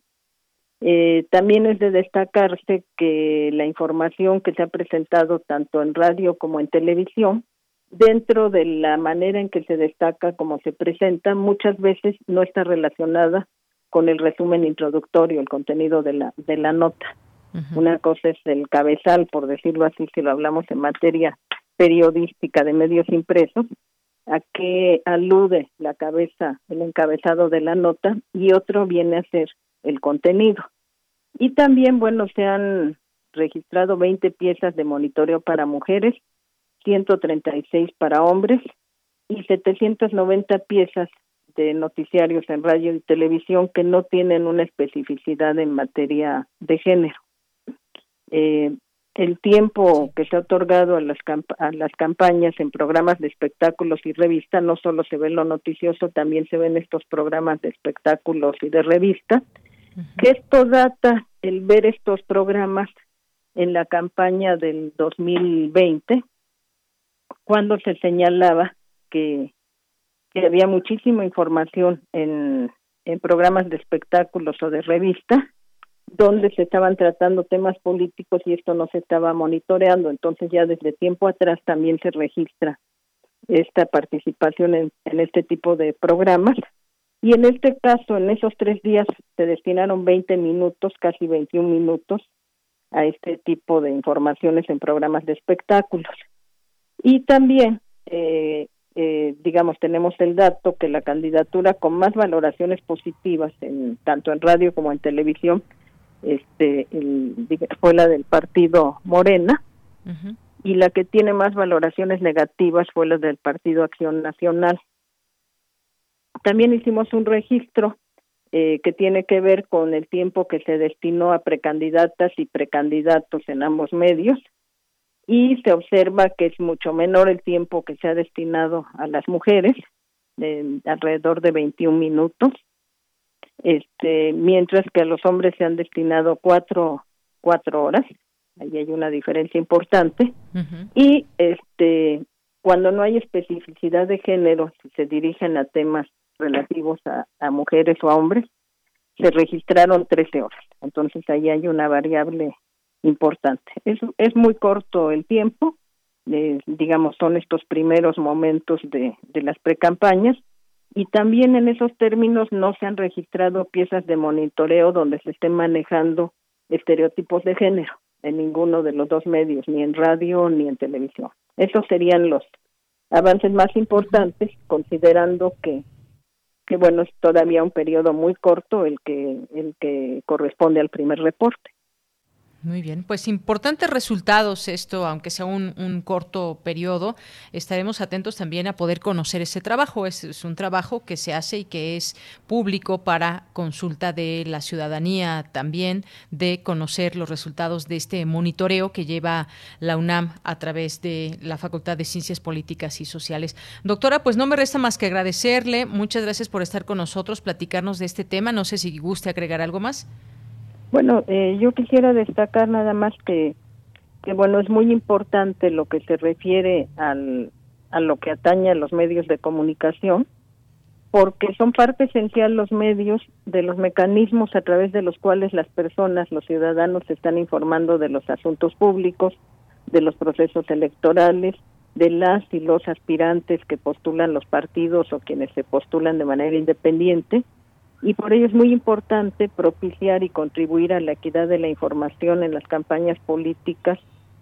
eh, también es de destacarse que la información que se ha presentado tanto en radio como en televisión dentro de la manera en que se destaca como se presenta muchas veces no está relacionada con el resumen introductorio el contenido de la de la nota. Una cosa es el cabezal por decirlo así si lo hablamos en materia periodística de medios impresos, a qué alude la cabeza, el encabezado de la nota, y otro viene a ser el contenido. Y también, bueno, se han registrado 20 piezas de monitoreo para mujeres, 136 para hombres y 790 piezas de noticiarios en radio y televisión que no tienen una especificidad en materia de género. Eh, el tiempo que se ha otorgado a las, a las campañas en programas de espectáculos y revista, no solo se ve lo noticioso, también se ven estos programas de espectáculos y de revista, que esto data el ver estos programas en la campaña del 2020, cuando se señalaba que, que había muchísima información en, en programas de espectáculos o de revista, donde se estaban tratando temas políticos y esto no se estaba monitoreando. Entonces ya desde tiempo atrás también se registra esta participación en, este tipo de programas. Y en este caso, en esos tres días se destinaron 20 minutos, casi 21 minutos, a este tipo de informaciones en programas de espectáculos. Y también, eh, eh, digamos, tenemos el dato que la candidatura con más valoraciones positivas, en, tanto en radio como en televisión, este fue la del partido Morena y la que tiene más valoraciones negativas fue la del partido Acción Nacional. También hicimos un registro eh, que tiene que ver con el tiempo que se destinó a precandidatas y precandidatos en ambos medios y se observa que es mucho menor el tiempo que se ha destinado a las mujeres, de alrededor de 21 minutos, este mientras que a los hombres se han destinado cuatro cuatro horas ahí hay una diferencia importante. Y este cuando no hay especificidad de género si se dirigen a temas relativos a, a mujeres o a hombres se registraron 13 horas. Entonces ahí hay una variable importante. Es es muy corto el tiempo eh, digamos son estos primeros momentos de de las precampañas y también en esos términos no se han registrado piezas de monitoreo donde se estén manejando estereotipos de género en ninguno de los dos medios, ni en radio ni en televisión. Esos serían los avances más importantes, considerando que que bueno es todavía un periodo muy corto el que el que corresponde al primer reporte. Muy bien, pues importantes resultados esto, aunque sea un, corto periodo. Estaremos atentos también a poder conocer ese trabajo. Es, un trabajo que se hace y que es público para consulta de la ciudadanía también, de conocer los resultados de este monitoreo que lleva la UNAM a través de la Facultad de Ciencias Políticas y Sociales. Doctora, pues no me resta más que agradecerle. Muchas gracias por estar con nosotros, platicarnos de este tema. No sé si guste agregar algo más. Bueno, eh, yo quisiera destacar nada más que, que, bueno, es muy importante lo que se refiere al, a lo que atañe a los medios de comunicación, porque son parte esencial los medios de los mecanismos a través de los cuales las personas, los ciudadanos, se están informando de los asuntos públicos, de los procesos electorales, de las y los aspirantes que postulan los partidos o quienes se postulan de manera independiente y por ello es muy importante propiciar y contribuir a la equidad de la información en las campañas políticas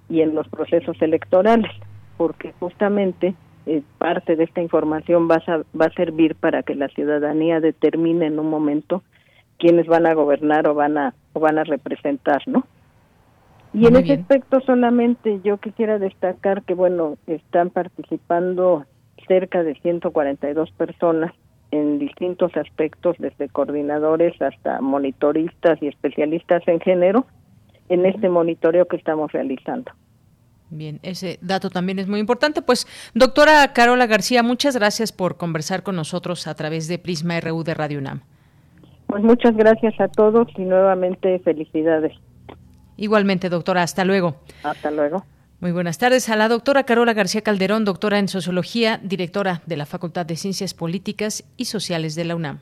y en los procesos electorales, porque justamente eh, parte de esta información va a, va a servir para que la ciudadanía determine en un momento quiénes van a gobernar o van a o van a representar, ¿no? Y en ese aspecto solamente yo quisiera destacar que bueno, están participando cerca de 142 personas en distintos aspectos, desde coordinadores hasta monitoristas y especialistas en género, en este monitoreo que estamos realizando. Bien, ese dato también es muy importante. Pues, doctora Carola García, muchas gracias por conversar con nosotros a través de Prisma RU de Radio UNAM. Pues muchas gracias a todos y nuevamente felicidades. Igualmente, doctora, hasta luego. Hasta luego. Muy buenas tardes a la doctora Carola García Calderón, doctora en Sociología, directora de la Facultad de Ciencias Políticas y Sociales de la UNAM.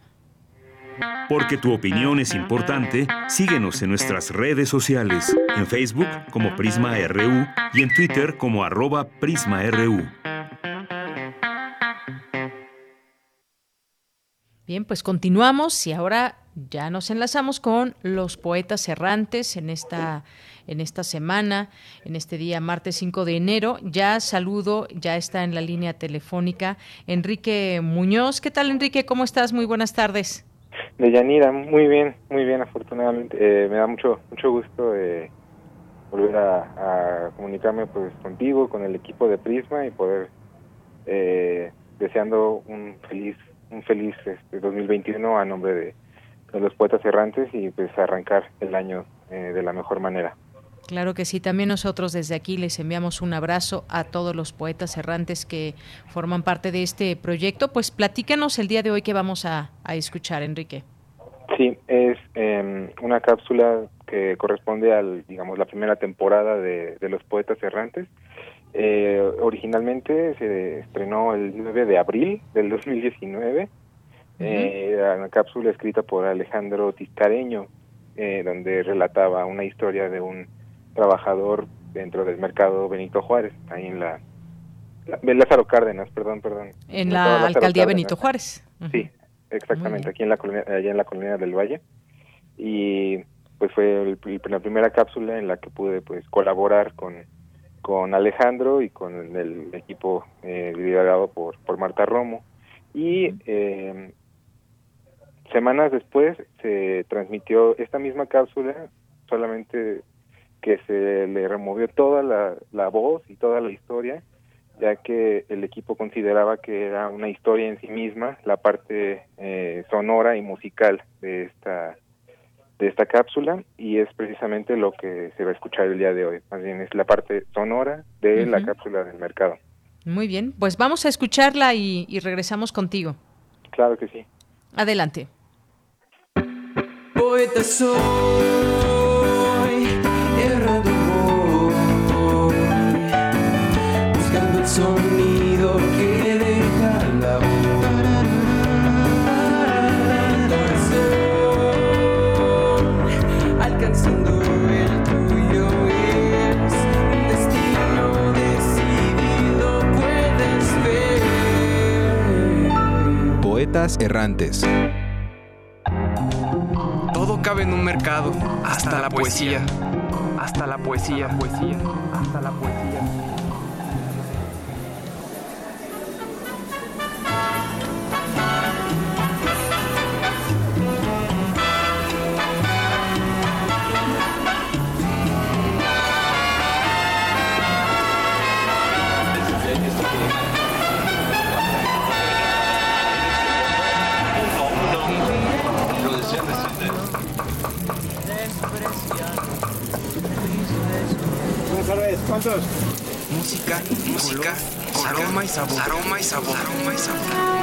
Porque tu opinión es importante, síguenos en nuestras redes sociales, en Facebook como Prisma RU y en Twitter como arroba PrismaRU. Bien, pues continuamos y ahora ya nos enlazamos con los poetas errantes en esta en esta semana, en este día martes 5 de enero. Ya saludo, ya está en la línea telefónica Enrique Muñoz. ¿Qué tal Enrique? ¿Cómo estás? Muy buenas tardes. Deyanira, muy bien, muy bien, afortunadamente. Eh, me da mucho mucho gusto eh, volver a, comunicarme pues contigo, con el equipo de Prisma y poder eh, deseando un feliz un feliz este 2021 a nombre de, de los poetas errantes y pues arrancar el año de la mejor manera. Claro que sí, también nosotros desde aquí les enviamos un abrazo a todos los poetas errantes que forman parte de este proyecto. Pues platícanos el día de hoy que vamos a, escuchar, Enrique. Sí, es em, una cápsula que corresponde al, digamos, la primera temporada de, los poetas errantes. Eh, originalmente se estrenó el 9 de abril del 2019. Eh, era una cápsula escrita por Alejandro Tiscareño, eh, donde relataba una historia de un trabajador dentro del mercado Benito Juárez, ahí en la, Lázaro Cárdenas, perdón, perdón. En la alcaldía Benito Juárez. Sí, exactamente, aquí en la colonia, allá en la colonia del Valle. Y pues fue la primera cápsula en la que pude pues colaborar con, con Alejandro y con el equipo eh, liderado por, por Marta Romo. Y eh, semanas después se transmitió esta misma cápsula, solamente que se le removió toda la, voz y toda la historia, ya que el equipo consideraba que era una historia en sí misma, la parte eh, sonora y musical de esta de esta cápsula y es precisamente lo que se va a escuchar el día de hoy. Más bien es la parte sonora de la cápsula del mercado. Muy bien, pues vamos a escucharla y, y regresamos contigo. Claro que sí. Adelante. Poeta sonido Errantes. Todo cabe en un mercado, hasta, la poesía. Hasta la poesía, poesía, hasta la poesía. Juntos. Música, música, aroma y sabor. Aroma y sabor. Aroma y sabor.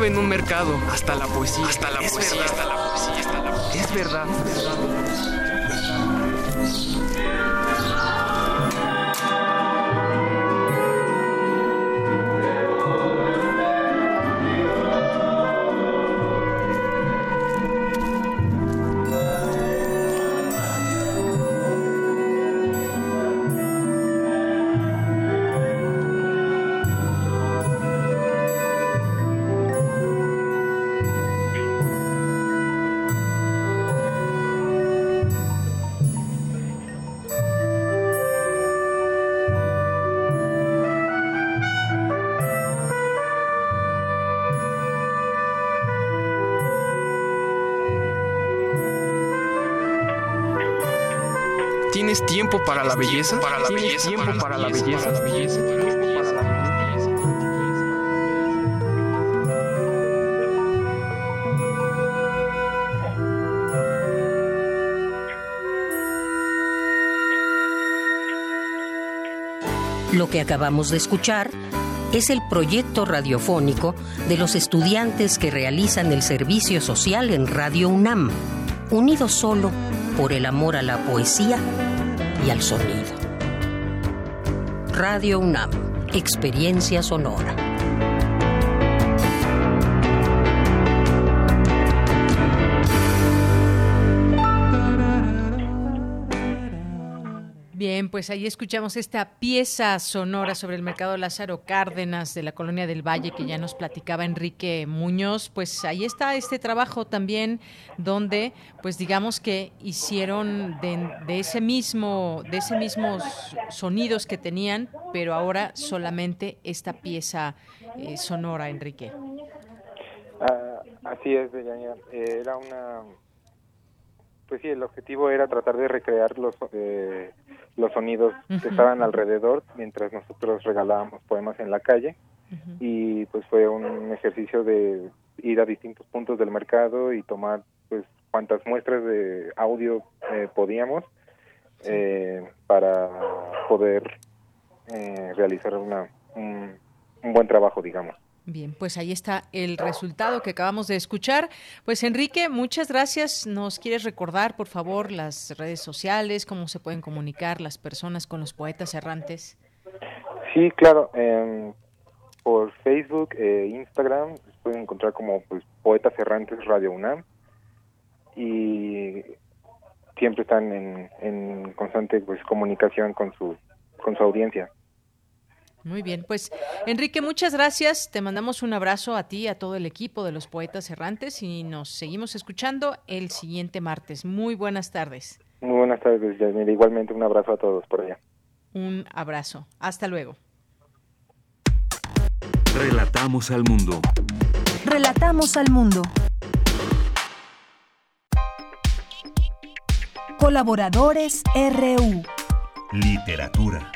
Cabe en un mercado, hasta la poesía. Hasta la poesía, hasta la poesía, hasta la poesía. Es verdad, es verdad. Belleza? Para la belleza, tiempo para la belleza, la belleza. Lo que acabamos de escuchar es el proyecto radiofónico de los estudiantes que realizan el servicio social en Radio UNAM, unidos solo por el amor a la poesía al sonido. Radio UNAM, experiencia sonora. Pues ahí escuchamos esta pieza sonora sobre el mercado Lázaro Cárdenas de la Colonia del Valle que ya nos platicaba Enrique Muñoz. Pues ahí está este trabajo también donde, pues digamos que hicieron de, ese mismo, de ese mismos sonidos que tenían, pero ahora solamente esta pieza eh, sonora, Enrique. Ah, así es, Deyanira. Eh, era una... Pues sí, el objetivo era tratar de recrear los, eh, los sonidos que estaban alrededor mientras nosotros regalábamos poemas en la calle. Y pues fue un ejercicio de ir a distintos puntos del mercado y tomar pues cuantas muestras de audio eh, podíamos eh, para poder eh, realizar una, un, un buen trabajo, digamos. Bien, pues ahí está el resultado que acabamos de escuchar. Pues Enrique, muchas gracias. ¿Nos quieres recordar, por favor, las redes sociales, cómo se pueden comunicar las personas con los poetas errantes? Sí, claro. em, por Facebook e Instagram se pueden encontrar como pues, Poetas Errantes Radio UNAM. y siempre están en, en constante pues comunicación con su con su audiencia. Muy bien, pues Enrique, muchas gracias. Te mandamos un abrazo a ti, a todo el equipo de los Poetas Errantes y nos seguimos escuchando el siguiente martes. Muy buenas tardes. Muy buenas tardes, Yasmina. Igualmente un abrazo a todos por allá. Un abrazo. Hasta luego. Relatamos al mundo. Relatamos al mundo. Colaboradores RU. Literatura.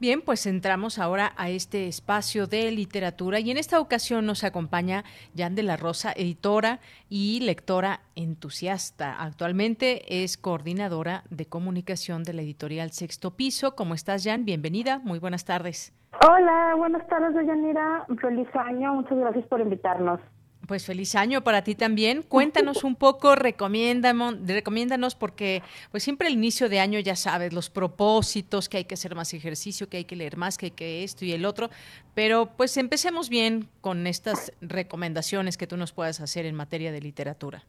Bien, pues entramos ahora a este espacio de literatura y en esta ocasión nos acompaña Jan de la Rosa, editora y lectora entusiasta. Actualmente es coordinadora de comunicación de la editorial Sexto Piso. ¿Cómo estás, Jan? Bienvenida. Muy buenas tardes. Hola, buenas tardes, Yanira. Feliz año. Muchas gracias por invitarnos. Pues feliz año para ti también. Cuéntanos un poco, recomiéndanos, recomiéndanos porque pues siempre el inicio de año ya sabes, los propósitos, que hay que hacer más ejercicio, que hay que leer más, que hay que esto y el otro, pero pues empecemos bien con estas recomendaciones que tú nos puedas hacer en materia de literatura.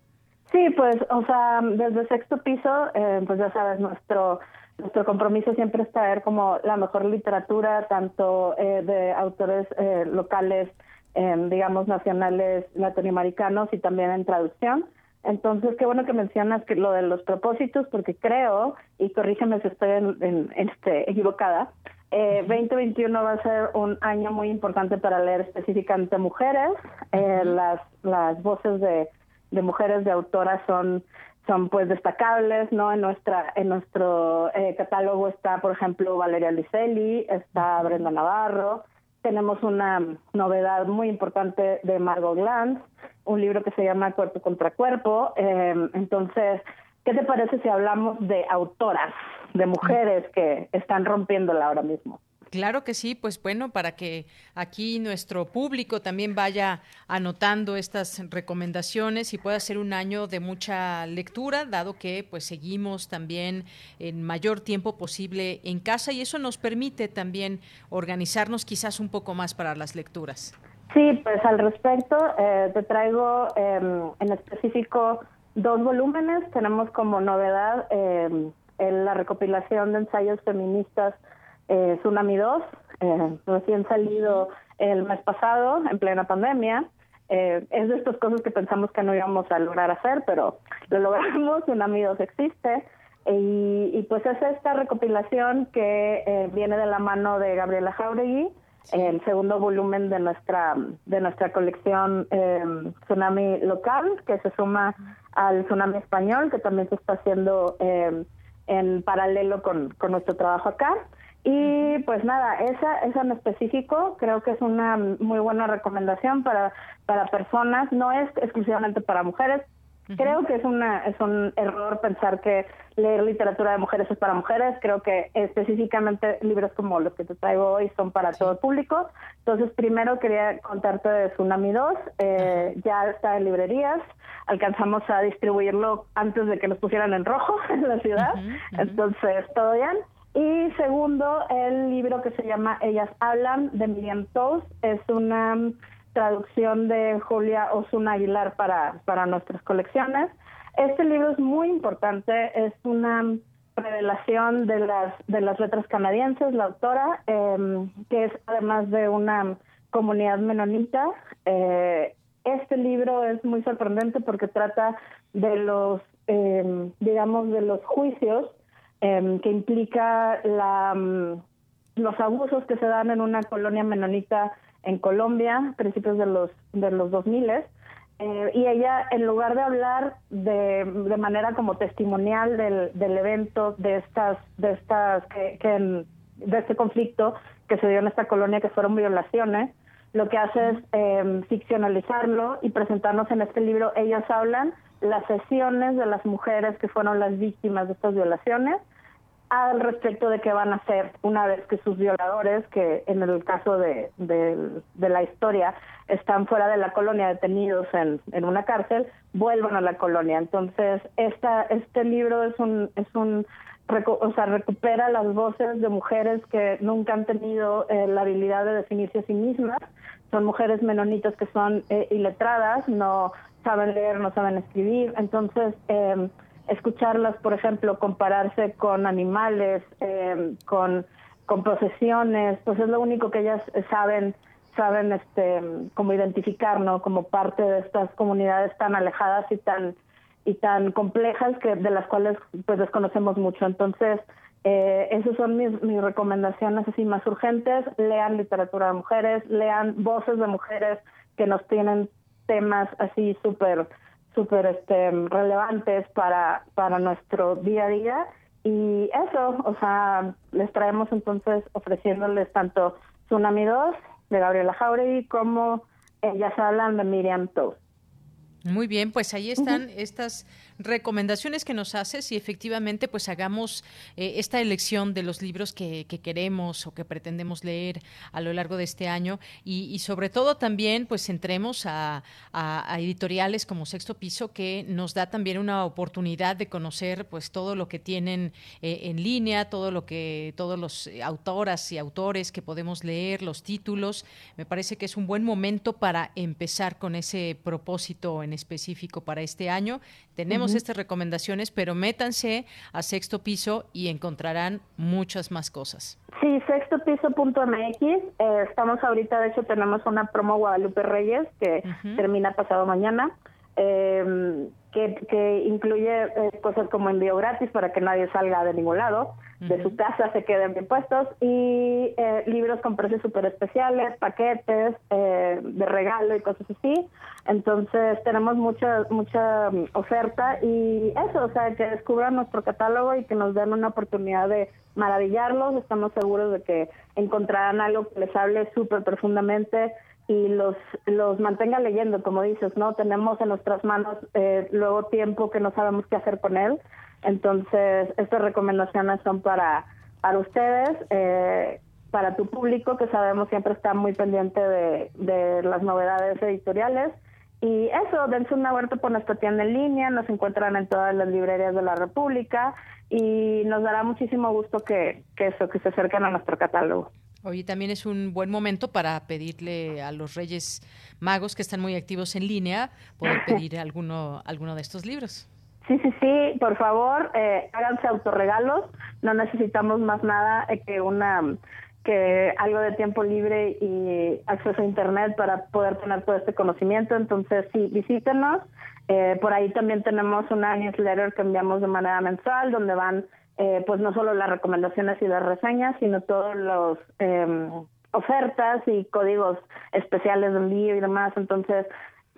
Sí, pues, o sea, desde sexto piso, eh, pues ya sabes, nuestro nuestro compromiso siempre es traer como la mejor literatura, tanto eh, de autores eh, locales, eh, digamos, nacionales latinoamericanos y también en traducción. Entonces, qué bueno que mencionas que lo de los propósitos, porque creo, y corrígeme si estoy en, en- este, equivocada, eh, 2021 va a ser un año muy importante para leer específicamente mujeres. Eh, las, las voces de, de mujeres de autoras son son pues destacables, ¿no? En nuestra en nuestro eh, catálogo está, por ejemplo, Valeria Licelli, está Brenda Navarro, tenemos una novedad muy importante de Margot Glantz, un libro que se llama Cuerpo contra Cuerpo. Eh, entonces, ¿qué te parece si hablamos de autoras, de mujeres que están rompiéndola ahora mismo? Claro que sí, pues bueno, para que aquí nuestro público también vaya anotando estas recomendaciones y pueda ser un año de mucha lectura, dado que pues seguimos también en mayor tiempo posible en casa y eso nos permite también organizarnos quizás un poco más para las lecturas. Sí, pues al respecto, eh, te traigo eh, en específico dos volúmenes. Tenemos como novedad eh, en la recopilación de ensayos feministas eh, Tsunami 2, eh, recién salido el mes pasado, en plena pandemia. Eh, es de estas cosas que pensamos que no íbamos a lograr hacer, pero lo logramos, Tsunami 2 existe. Y, y pues es esta recopilación que eh, viene de la mano de Gabriela Jauregui, el segundo volumen de nuestra de nuestra colección eh, Tsunami local, que se suma al Tsunami español, que también se está haciendo eh, en paralelo con, con nuestro trabajo acá. Y pues nada, esa, esa en específico creo que es una muy buena recomendación para, para personas, no es exclusivamente para mujeres. Creo que es una es un error pensar que leer literatura de mujeres es para mujeres. Creo que específicamente libros como los que te traigo hoy son para todo el público. Entonces, primero quería contarte de Tsunami 2. Eh, ya está en librerías. Alcanzamos a distribuirlo antes de que nos pusieran en rojo en la ciudad. Entonces, todo bien. Y segundo, el libro que se llama Ellas Hablan de Miriam Toast es una mm, traducción de Julia Osuna Aguilar para, para nuestras colecciones. Este libro es muy importante, es una mm, revelación de las, de las letras canadienses, la autora, eh, que es además de una comunidad menonita. Eh, este libro es muy sorprendente porque trata de los, eh, digamos, de los juicios eh, que implica la, mm, los abusos que se dan en una colonia menonita en Colombia, principios de los, de los 2000 eh, y ella, en lugar de hablar de, de manera como testimonial del, del evento, de estas, de estas, que, que en- de este conflicto que se dio en esta colonia, que fueron violaciones, lo que hace es eh, ficcionalizarlo y presentarnos en este libro, ellas hablan las sesiones de las mujeres que fueron las víctimas de estas violaciones al respecto de qué van a hacer una vez que sus violadores, que en el caso de, de, la historia están fuera de la colonia detenidos en, en una cárcel, vuelvan a la colonia. Entonces, esta, este libro es un, es un o sea, recupera las voces de mujeres que nunca han tenido eh, la habilidad de definirse a sí mismas. Son mujeres menonitas que son eh, iletradas, no saben leer, no saben escribir. Entonces, em, escucharlas, por ejemplo, compararse con animales, em, con, con procesiones, pues es lo único que ellas saben saben este como identificar no como parte de estas comunidades tan alejadas y tan y tan complejas que de las cuales pues desconocemos mucho. Entonces, eh, esas son mis, mis recomendaciones así más urgentes. Lean literatura de mujeres, lean voces de mujeres que nos tienen temas así súper súper este, relevantes para, para nuestro día a día. Y eso, o sea, les traemos entonces ofreciéndoles tanto Tsunami 2 de Gabriela Jauregui como Ellas hablan de Miriam Toast. Muy bien, pues ahí están estas recomendaciones que nos haces y efectivamente pues hagamos eh, esta elección de los libros que, queremos o que pretendemos leer a lo largo de este año y, sobre todo también pues entremos a, editoriales como Sexto Piso que nos da también una oportunidad de conocer pues todo lo que tienen eh, en línea, todo lo que todos los autoras y autores que podemos leer, los títulos. Me parece que es un buen momento para empezar con ese propósito en específico para este año. Tenemos estas recomendaciones, pero métanse a sexto piso y encontrarán muchas más cosas. Sí, sextopiso.mx. Eh, estamos ahorita, de hecho, tenemos una promo Guadalupe Reyes que termina pasado mañana. Eh, que, incluye eh, cosas como envío gratis para que nadie salga de ningún lado, de su casa se queden bien puestos, y eh, libros con precios súper especiales, paquetes eh, de regalo y cosas así. Entonces tenemos mucha, mucha mm, oferta y eso, o sea, que descubran nuestro catálogo y que nos den una oportunidad de maravillarlos. Estamos seguros de que encontrarán algo que les hable súper profundamente y los, los mantenga leyendo, como dices, ¿no? Tenemos en nuestras manos eh, luego tiempo que no sabemos qué hacer con él. Entonces, estas recomendaciones son para, para ustedes, eh, para tu público, que sabemos siempre está muy pendiente de, de las novedades editoriales. Y eso, dense una vuelta por nuestra tienda en línea, nos encuentran en todas las librerías de la República y nos dará muchísimo gusto que, que eso, que se acerquen a nuestro catálogo. Hoy también es un buen momento para pedirle a los Reyes Magos que están muy activos en línea poder pedir alguno, alguno de estos libros. Sí, sí, sí, por favor, eh, háganse autorregalos, no necesitamos más nada que una que algo de tiempo libre y acceso a internet para poder tener todo este conocimiento, entonces sí, visítenos. Eh, por ahí también tenemos una newsletter que enviamos de manera mensual donde van eh, pues no solo las recomendaciones y las reseñas, sino todos los eh, ofertas y códigos especiales del día y demás. Entonces,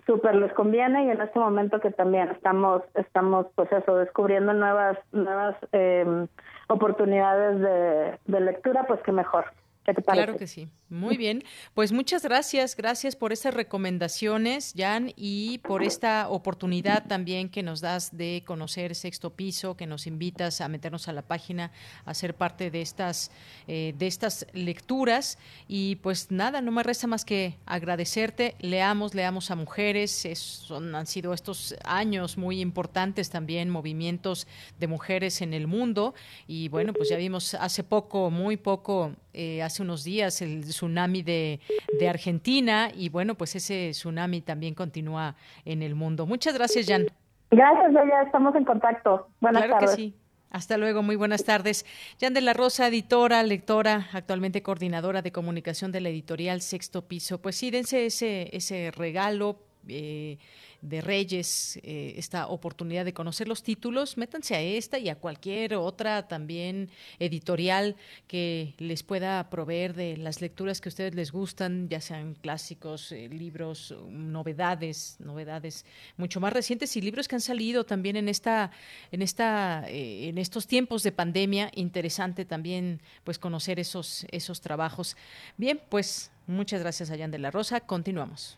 súper les conviene y en este momento que también estamos, estamos pues eso, descubriendo nuevas, nuevas eh, oportunidades de, de lectura, pues que mejor. Claro que sí. Muy bien. Pues muchas gracias. Gracias por estas recomendaciones, Jan, y por esta oportunidad también que nos das de conocer Sexto Piso, que nos invitas a meternos a la página, a ser parte de estas, eh, de estas lecturas. Y pues nada, no me resta más que agradecerte. Leamos, leamos a mujeres. son, han sido estos años muy importantes también, movimientos de mujeres en el mundo. Y bueno, pues ya vimos hace poco, muy poco, eh, hace unos días el tsunami de, de, Argentina y bueno, pues ese tsunami también continúa en el mundo. Muchas gracias, Jan. Gracias, Bella, estamos en contacto. Buenas claro tardes. Que sí. Hasta luego, muy buenas tardes. Jan de la Rosa, editora, lectora, actualmente coordinadora de comunicación de la editorial Sexto Piso. Pues sí, dense ese, ese regalo. Eh, de Reyes eh, esta oportunidad de conocer los títulos, métanse a esta y a cualquier otra también editorial que les pueda proveer de las lecturas que a ustedes les gustan, ya sean clásicos, eh, libros, novedades, novedades mucho más recientes y libros que han salido también en esta, en esta, eh, en estos tiempos de pandemia. Interesante también pues conocer esos, esos trabajos. Bien, pues muchas gracias a Jan de la Rosa. Continuamos.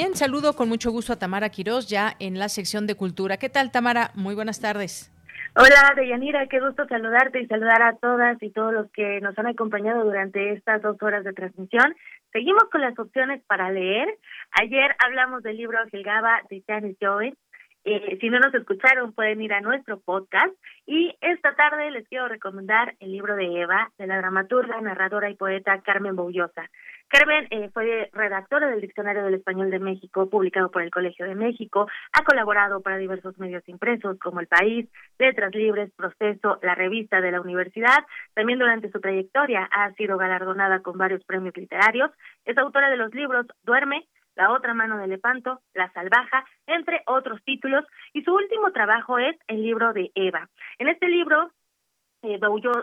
Bien, saludo con mucho gusto a Tamara Quirós ya en la sección de cultura. ¿Qué tal, Tamara? Muy buenas tardes. Hola, Deyanira, qué gusto saludarte y saludar a todas y todos los que nos han acompañado durante estas dos horas de transmisión. Seguimos con las opciones para leer. Ayer hablamos del libro Gilgaba de Janet Joy. Eh, si no nos escucharon, pueden ir a nuestro podcast. Y esta tarde les quiero recomendar el libro de Eva, de la dramaturga, narradora y poeta Carmen Boullosa. Carmen eh, fue redactora del Diccionario del Español de México, publicado por el Colegio de México. Ha colaborado para diversos medios impresos como El País, Letras Libres, Proceso, la revista de la universidad. También durante su trayectoria ha sido galardonada con varios premios literarios. Es autora de los libros Duerme, La otra mano de Lepanto, La Salvaja, entre otros títulos. Y su último trabajo es el libro de Eva. En este libro eh,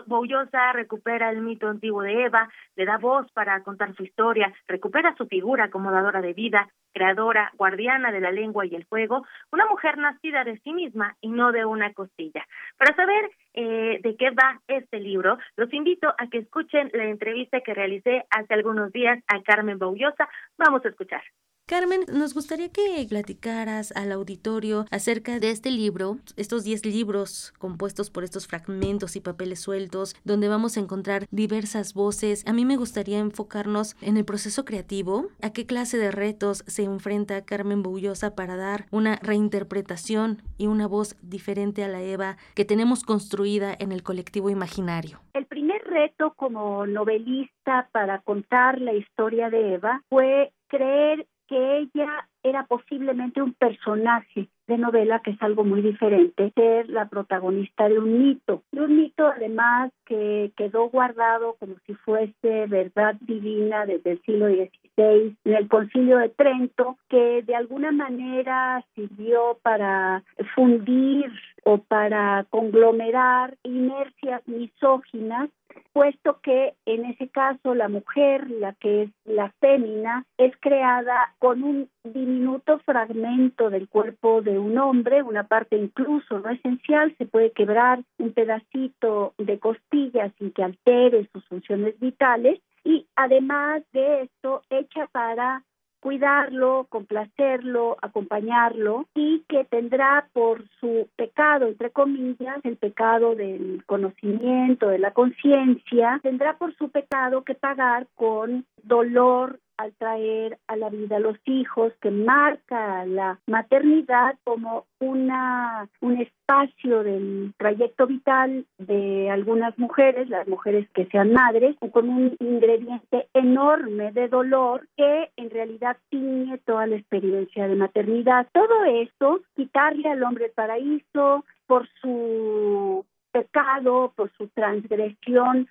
Boullosa recupera el mito antiguo de Eva, le da voz para contar su historia, recupera su figura como dadora de vida, creadora, guardiana de la lengua y el fuego, una mujer nacida de sí misma y no de una costilla. Para saber eh, de qué va este libro, los invito a que escuchen la entrevista que realicé hace algunos días a Carmen Boullosa. Vamos a escuchar. Carmen, nos gustaría que platicaras al auditorio acerca de este libro, estos 10 libros compuestos por estos fragmentos y papeles sueltos, donde vamos a encontrar diversas voces. A mí me gustaría enfocarnos en el proceso creativo, a qué clase de retos se enfrenta Carmen Bullosa para dar una reinterpretación y una voz diferente a la Eva que tenemos construida en el colectivo imaginario. El primer reto como novelista para contar la historia de Eva fue creer que ella era posiblemente un personaje de novela, que es algo muy diferente, ser la protagonista de un mito, de un mito además que quedó guardado como si fuese verdad divina desde el siglo XVI en el concilio de Trento, que de alguna manera sirvió para fundir o para conglomerar inercias misóginas puesto que en ese caso la mujer, la que es la fémina, es creada con un diminuto fragmento del cuerpo de un hombre, una parte incluso no esencial, se puede quebrar un pedacito de costilla sin que altere sus funciones vitales y además de esto hecha para cuidarlo, complacerlo, acompañarlo y que tendrá por su pecado, entre comillas, el pecado del conocimiento, de la conciencia, tendrá por su pecado que pagar con dolor, al traer a la vida a los hijos, que marca la maternidad como una un espacio del trayecto vital de algunas mujeres, las mujeres que sean madres, con un ingrediente enorme de dolor que en realidad tiñe toda la experiencia de maternidad. Todo esto, quitarle al hombre el paraíso por su pecado, por su transgresión,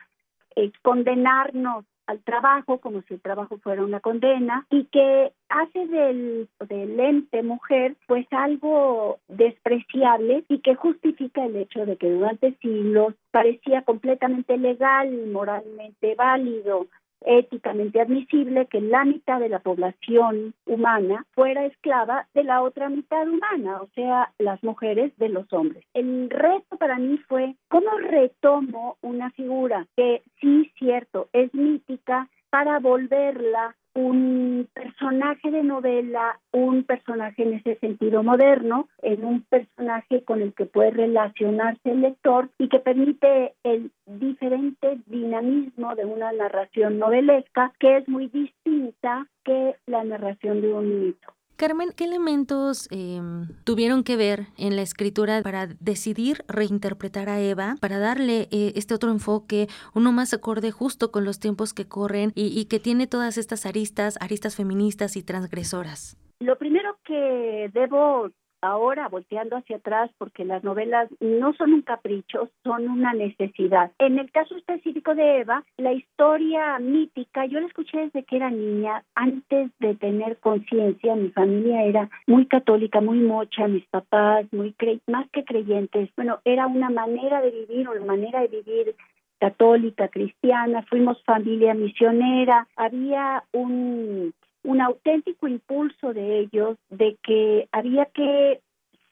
eh, condenarnos al trabajo como si el trabajo fuera una condena y que hace del, del ente mujer pues algo despreciable y que justifica el hecho de que durante siglos parecía completamente legal, moralmente válido, éticamente admisible que la mitad de la población humana fuera esclava de la otra mitad humana, o sea, las mujeres de los hombres. El reto para mí fue cómo retomo una figura que sí, cierto, es mítica para volverla un personaje de novela, un personaje en ese sentido moderno, en un personaje con el que puede relacionarse el lector y que permite el diferente dinamismo de una narración novelesca que es muy distinta que la narración de un mito. Carmen, ¿qué elementos eh, tuvieron que ver en la escritura para decidir reinterpretar a Eva, para darle eh, este otro enfoque, uno más acorde justo con los tiempos que corren y, y que tiene todas estas aristas, aristas feministas y transgresoras? Lo primero que debo ahora volteando hacia atrás porque las novelas no son un capricho, son una necesidad. En el caso específico de Eva, la historia mítica, yo la escuché desde que era niña, antes de tener conciencia, mi familia era muy católica, muy mocha, mis papás muy más que creyentes. Bueno, era una manera de vivir, una manera de vivir católica, cristiana, fuimos familia misionera, había un un auténtico impulso de ellos de que había que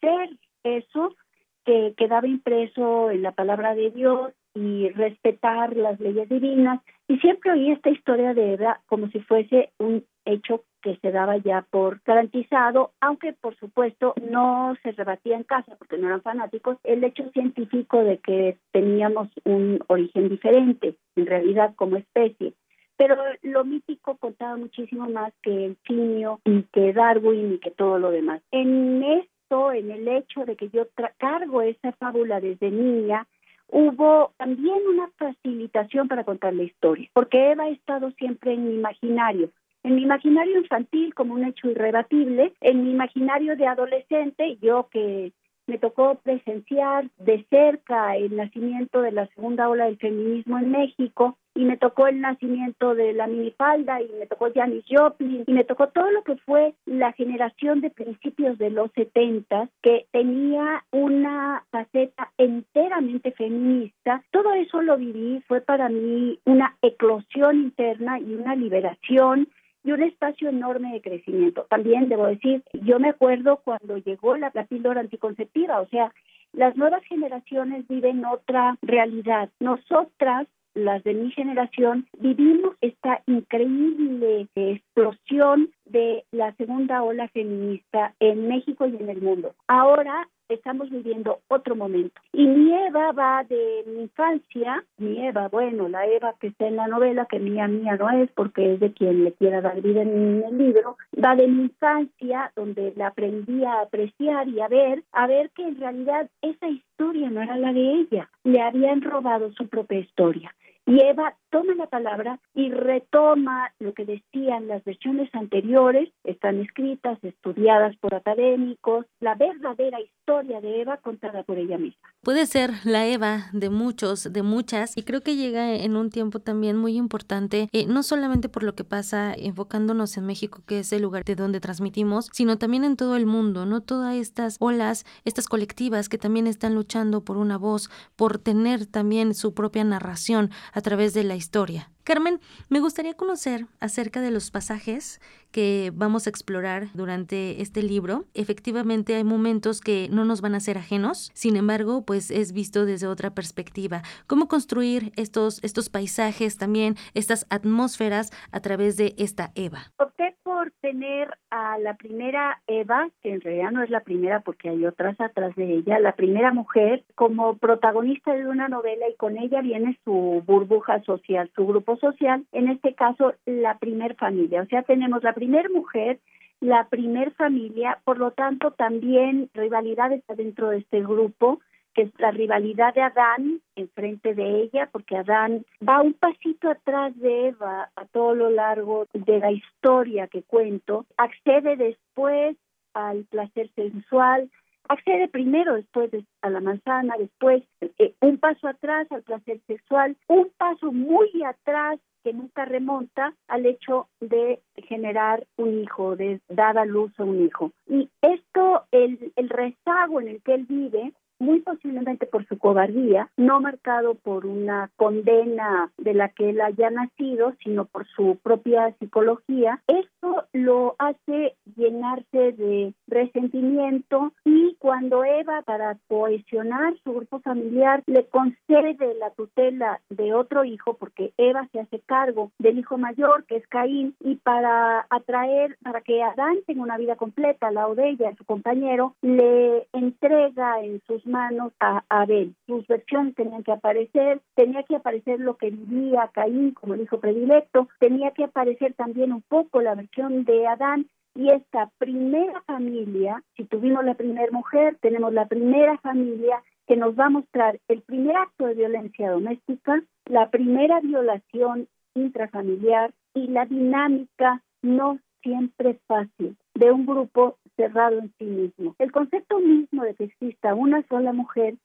ser eso que quedaba impreso en la palabra de Dios y respetar las leyes divinas Y siempre oí esta historia de Eva como si fuese un hecho que se daba ya por garantizado, aunque por supuesto no se rebatía en casa porque no eran fanáticos, el hecho científico de que teníamos un origen diferente, en realidad como especie. Pero lo mítico contaba muchísimo más que el simio y que Darwin y que todo lo demás. En esto, en el hecho de que yo cargo esa fábula desde niña, hubo también una facilitación para contar la historia, porque Eva ha estado siempre en mi imaginario, en mi imaginario infantil como un hecho irrebatible, en mi imaginario de adolescente, yo que me tocó presenciar de cerca el nacimiento de la segunda ola del feminismo en México y me tocó el nacimiento de la minifalda y me tocó Janis Joplin y me tocó todo lo que fue la generación de principios de los 70 que tenía una faceta enteramente feminista. Todo eso lo viví, fue para mí una eclosión interna y una liberación y un espacio enorme de crecimiento. También debo decir, yo me acuerdo cuando llegó la, píldora anticonceptiva, o sea, las nuevas generaciones viven otra realidad. Nosotras las de mi generación, vivimos esta increíble explosión de la segunda ola feminista en México y en el mundo. Ahora estamos viviendo otro momento. Y mi Eva va de mi infancia, mi Eva, bueno, la Eva que está en la novela, que mía, mía no es, porque es de quien le quiera dar vida en el libro, va de mi infancia, donde la aprendí a apreciar y a ver, a ver que en realidad esa historia no era la de ella, le habían robado su propia historia. Y Eva toma la palabra y retoma lo que decían las versiones anteriores, están escritas, estudiadas por académicos, la verdadera historia de Eva contada por ella misma. Puede ser la Eva de muchos, de muchas, y creo que llega en un tiempo también muy importante, eh, no solamente por lo que pasa enfocándonos en México, que es el lugar de donde transmitimos, sino también en todo el mundo, ¿no? Todas estas olas, estas colectivas que también están luchando por una voz, por tener también su propia narración a través de la historia. Carmen, me gustaría conocer acerca de los pasajes que vamos a explorar durante este libro. Efectivamente hay momentos que no nos van a ser ajenos, sin embargo, pues es visto desde otra perspectiva. ¿Cómo construir estos, estos paisajes también, estas atmósferas a través de esta Eva? Opté por tener a la primera Eva, que en realidad no es la primera porque hay otras atrás de ella, la primera mujer como protagonista de una novela y con ella viene su burbuja social, su grupo social, en este caso la primer familia. O sea, tenemos la primer mujer, la primer familia, por lo tanto también rivalidad está dentro de este grupo, que es la rivalidad de Adán enfrente de ella, porque Adán va un pasito atrás de Eva a todo lo largo de la historia que cuento, accede después al placer sensual, accede primero después a la manzana, después eh, un paso atrás al placer sexual, un paso muy atrás que nunca remonta al hecho de generar un hijo, de dar a luz a un hijo. Y esto, el, el rezago en el que él vive, muy posiblemente por su cobardía, no marcado por una condena de la que él haya nacido, sino por su propia psicología, esto lo hace llenarse de resentimiento y cuando Eva, para cohesionar su grupo familiar, le concede la tutela de otro hijo, porque Eva se hace cargo del hijo mayor, que es Caín, y para atraer, para que Adán tenga una vida completa, la de ella, su compañero, le entrega en sus manos a Abel. Sus versiones tenían que aparecer, tenía que aparecer lo que vivía Caín como el hijo predilecto, tenía que aparecer también un poco la versión de Adán y esta primera familia, si tuvimos la primera mujer, tenemos la primera familia que nos va a mostrar el primer acto de violencia doméstica, la primera violación intrafamiliar y la dinámica no siempre fácil de un grupo cerrado en sí mismo. El concepto mismo de que exista una sola mujer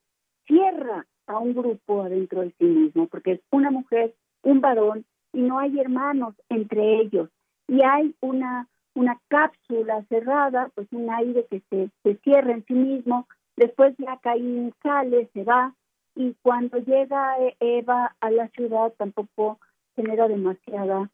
cierra a un grupo adentro de sí mismo, porque es una mujer, un varón, y no hay hermanos entre ellos. Y hay una, una cápsula cerrada, pues un aire que se, se cierra en sí mismo, después ya Caín sale, se va, y cuando llega Eva a la ciudad tampoco genera demasiada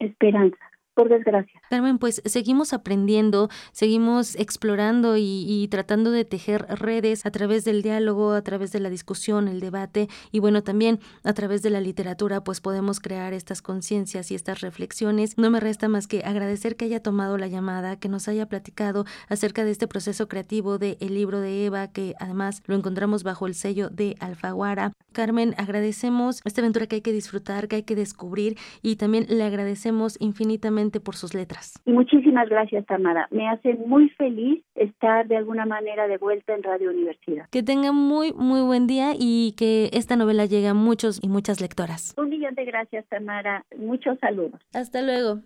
esperanza. Por desgracia. Carmen, pues seguimos aprendiendo, seguimos explorando y, y, tratando de tejer redes a través del diálogo, a través de la discusión, el debate y bueno, también a través de la literatura, pues podemos crear estas conciencias y estas reflexiones. No me resta más que agradecer que haya tomado la llamada, que nos haya platicado acerca de este proceso creativo de El libro de Eva, que además lo encontramos bajo el sello de Alfaguara. Carmen, agradecemos esta aventura que hay que disfrutar, que hay que descubrir y también le agradecemos infinitamente por sus letras. Muchísimas gracias, Tamara. Me hace muy feliz estar de alguna manera de vuelta en Radio Universidad. Que tenga muy, muy buen día y que esta novela llegue a muchos y muchas lectoras. Un millón de gracias, Tamara. Muchos saludos. Hasta luego.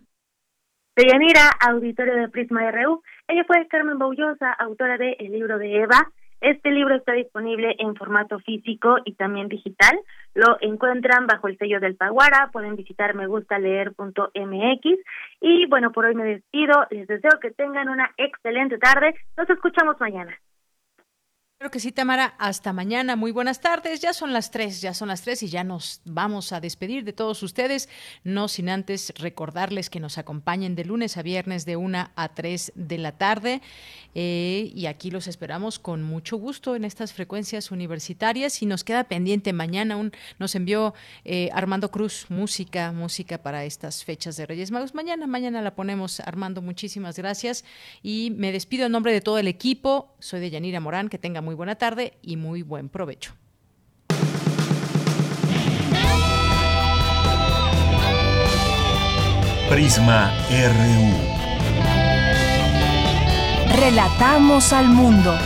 Deyanira, auditorio de Prisma RU. Ella fue Carmen Baullosa, autora de El libro de Eva. Este libro está disponible en formato físico y también digital. Lo encuentran bajo el sello del Paguara. Pueden visitar megustaleer.mx. Y bueno, por hoy me despido. Les deseo que tengan una excelente tarde. Nos escuchamos mañana. Creo que sí, Tamara. Hasta mañana. Muy buenas tardes. Ya son las tres, ya son las tres y ya nos vamos a despedir de todos ustedes. No sin antes recordarles que nos acompañen de lunes a viernes de una a tres de la tarde. Eh, y aquí los esperamos con mucho gusto en estas frecuencias universitarias. Y nos queda pendiente mañana. Un, nos envió eh, Armando Cruz música, música para estas fechas de Reyes Magos. Mañana, mañana la ponemos, Armando. Muchísimas gracias. Y me despido en nombre de todo el equipo. Soy de Yanira Morán. Que tenga muy buena tarde y muy buen provecho. Prisma RU. Relatamos al mundo.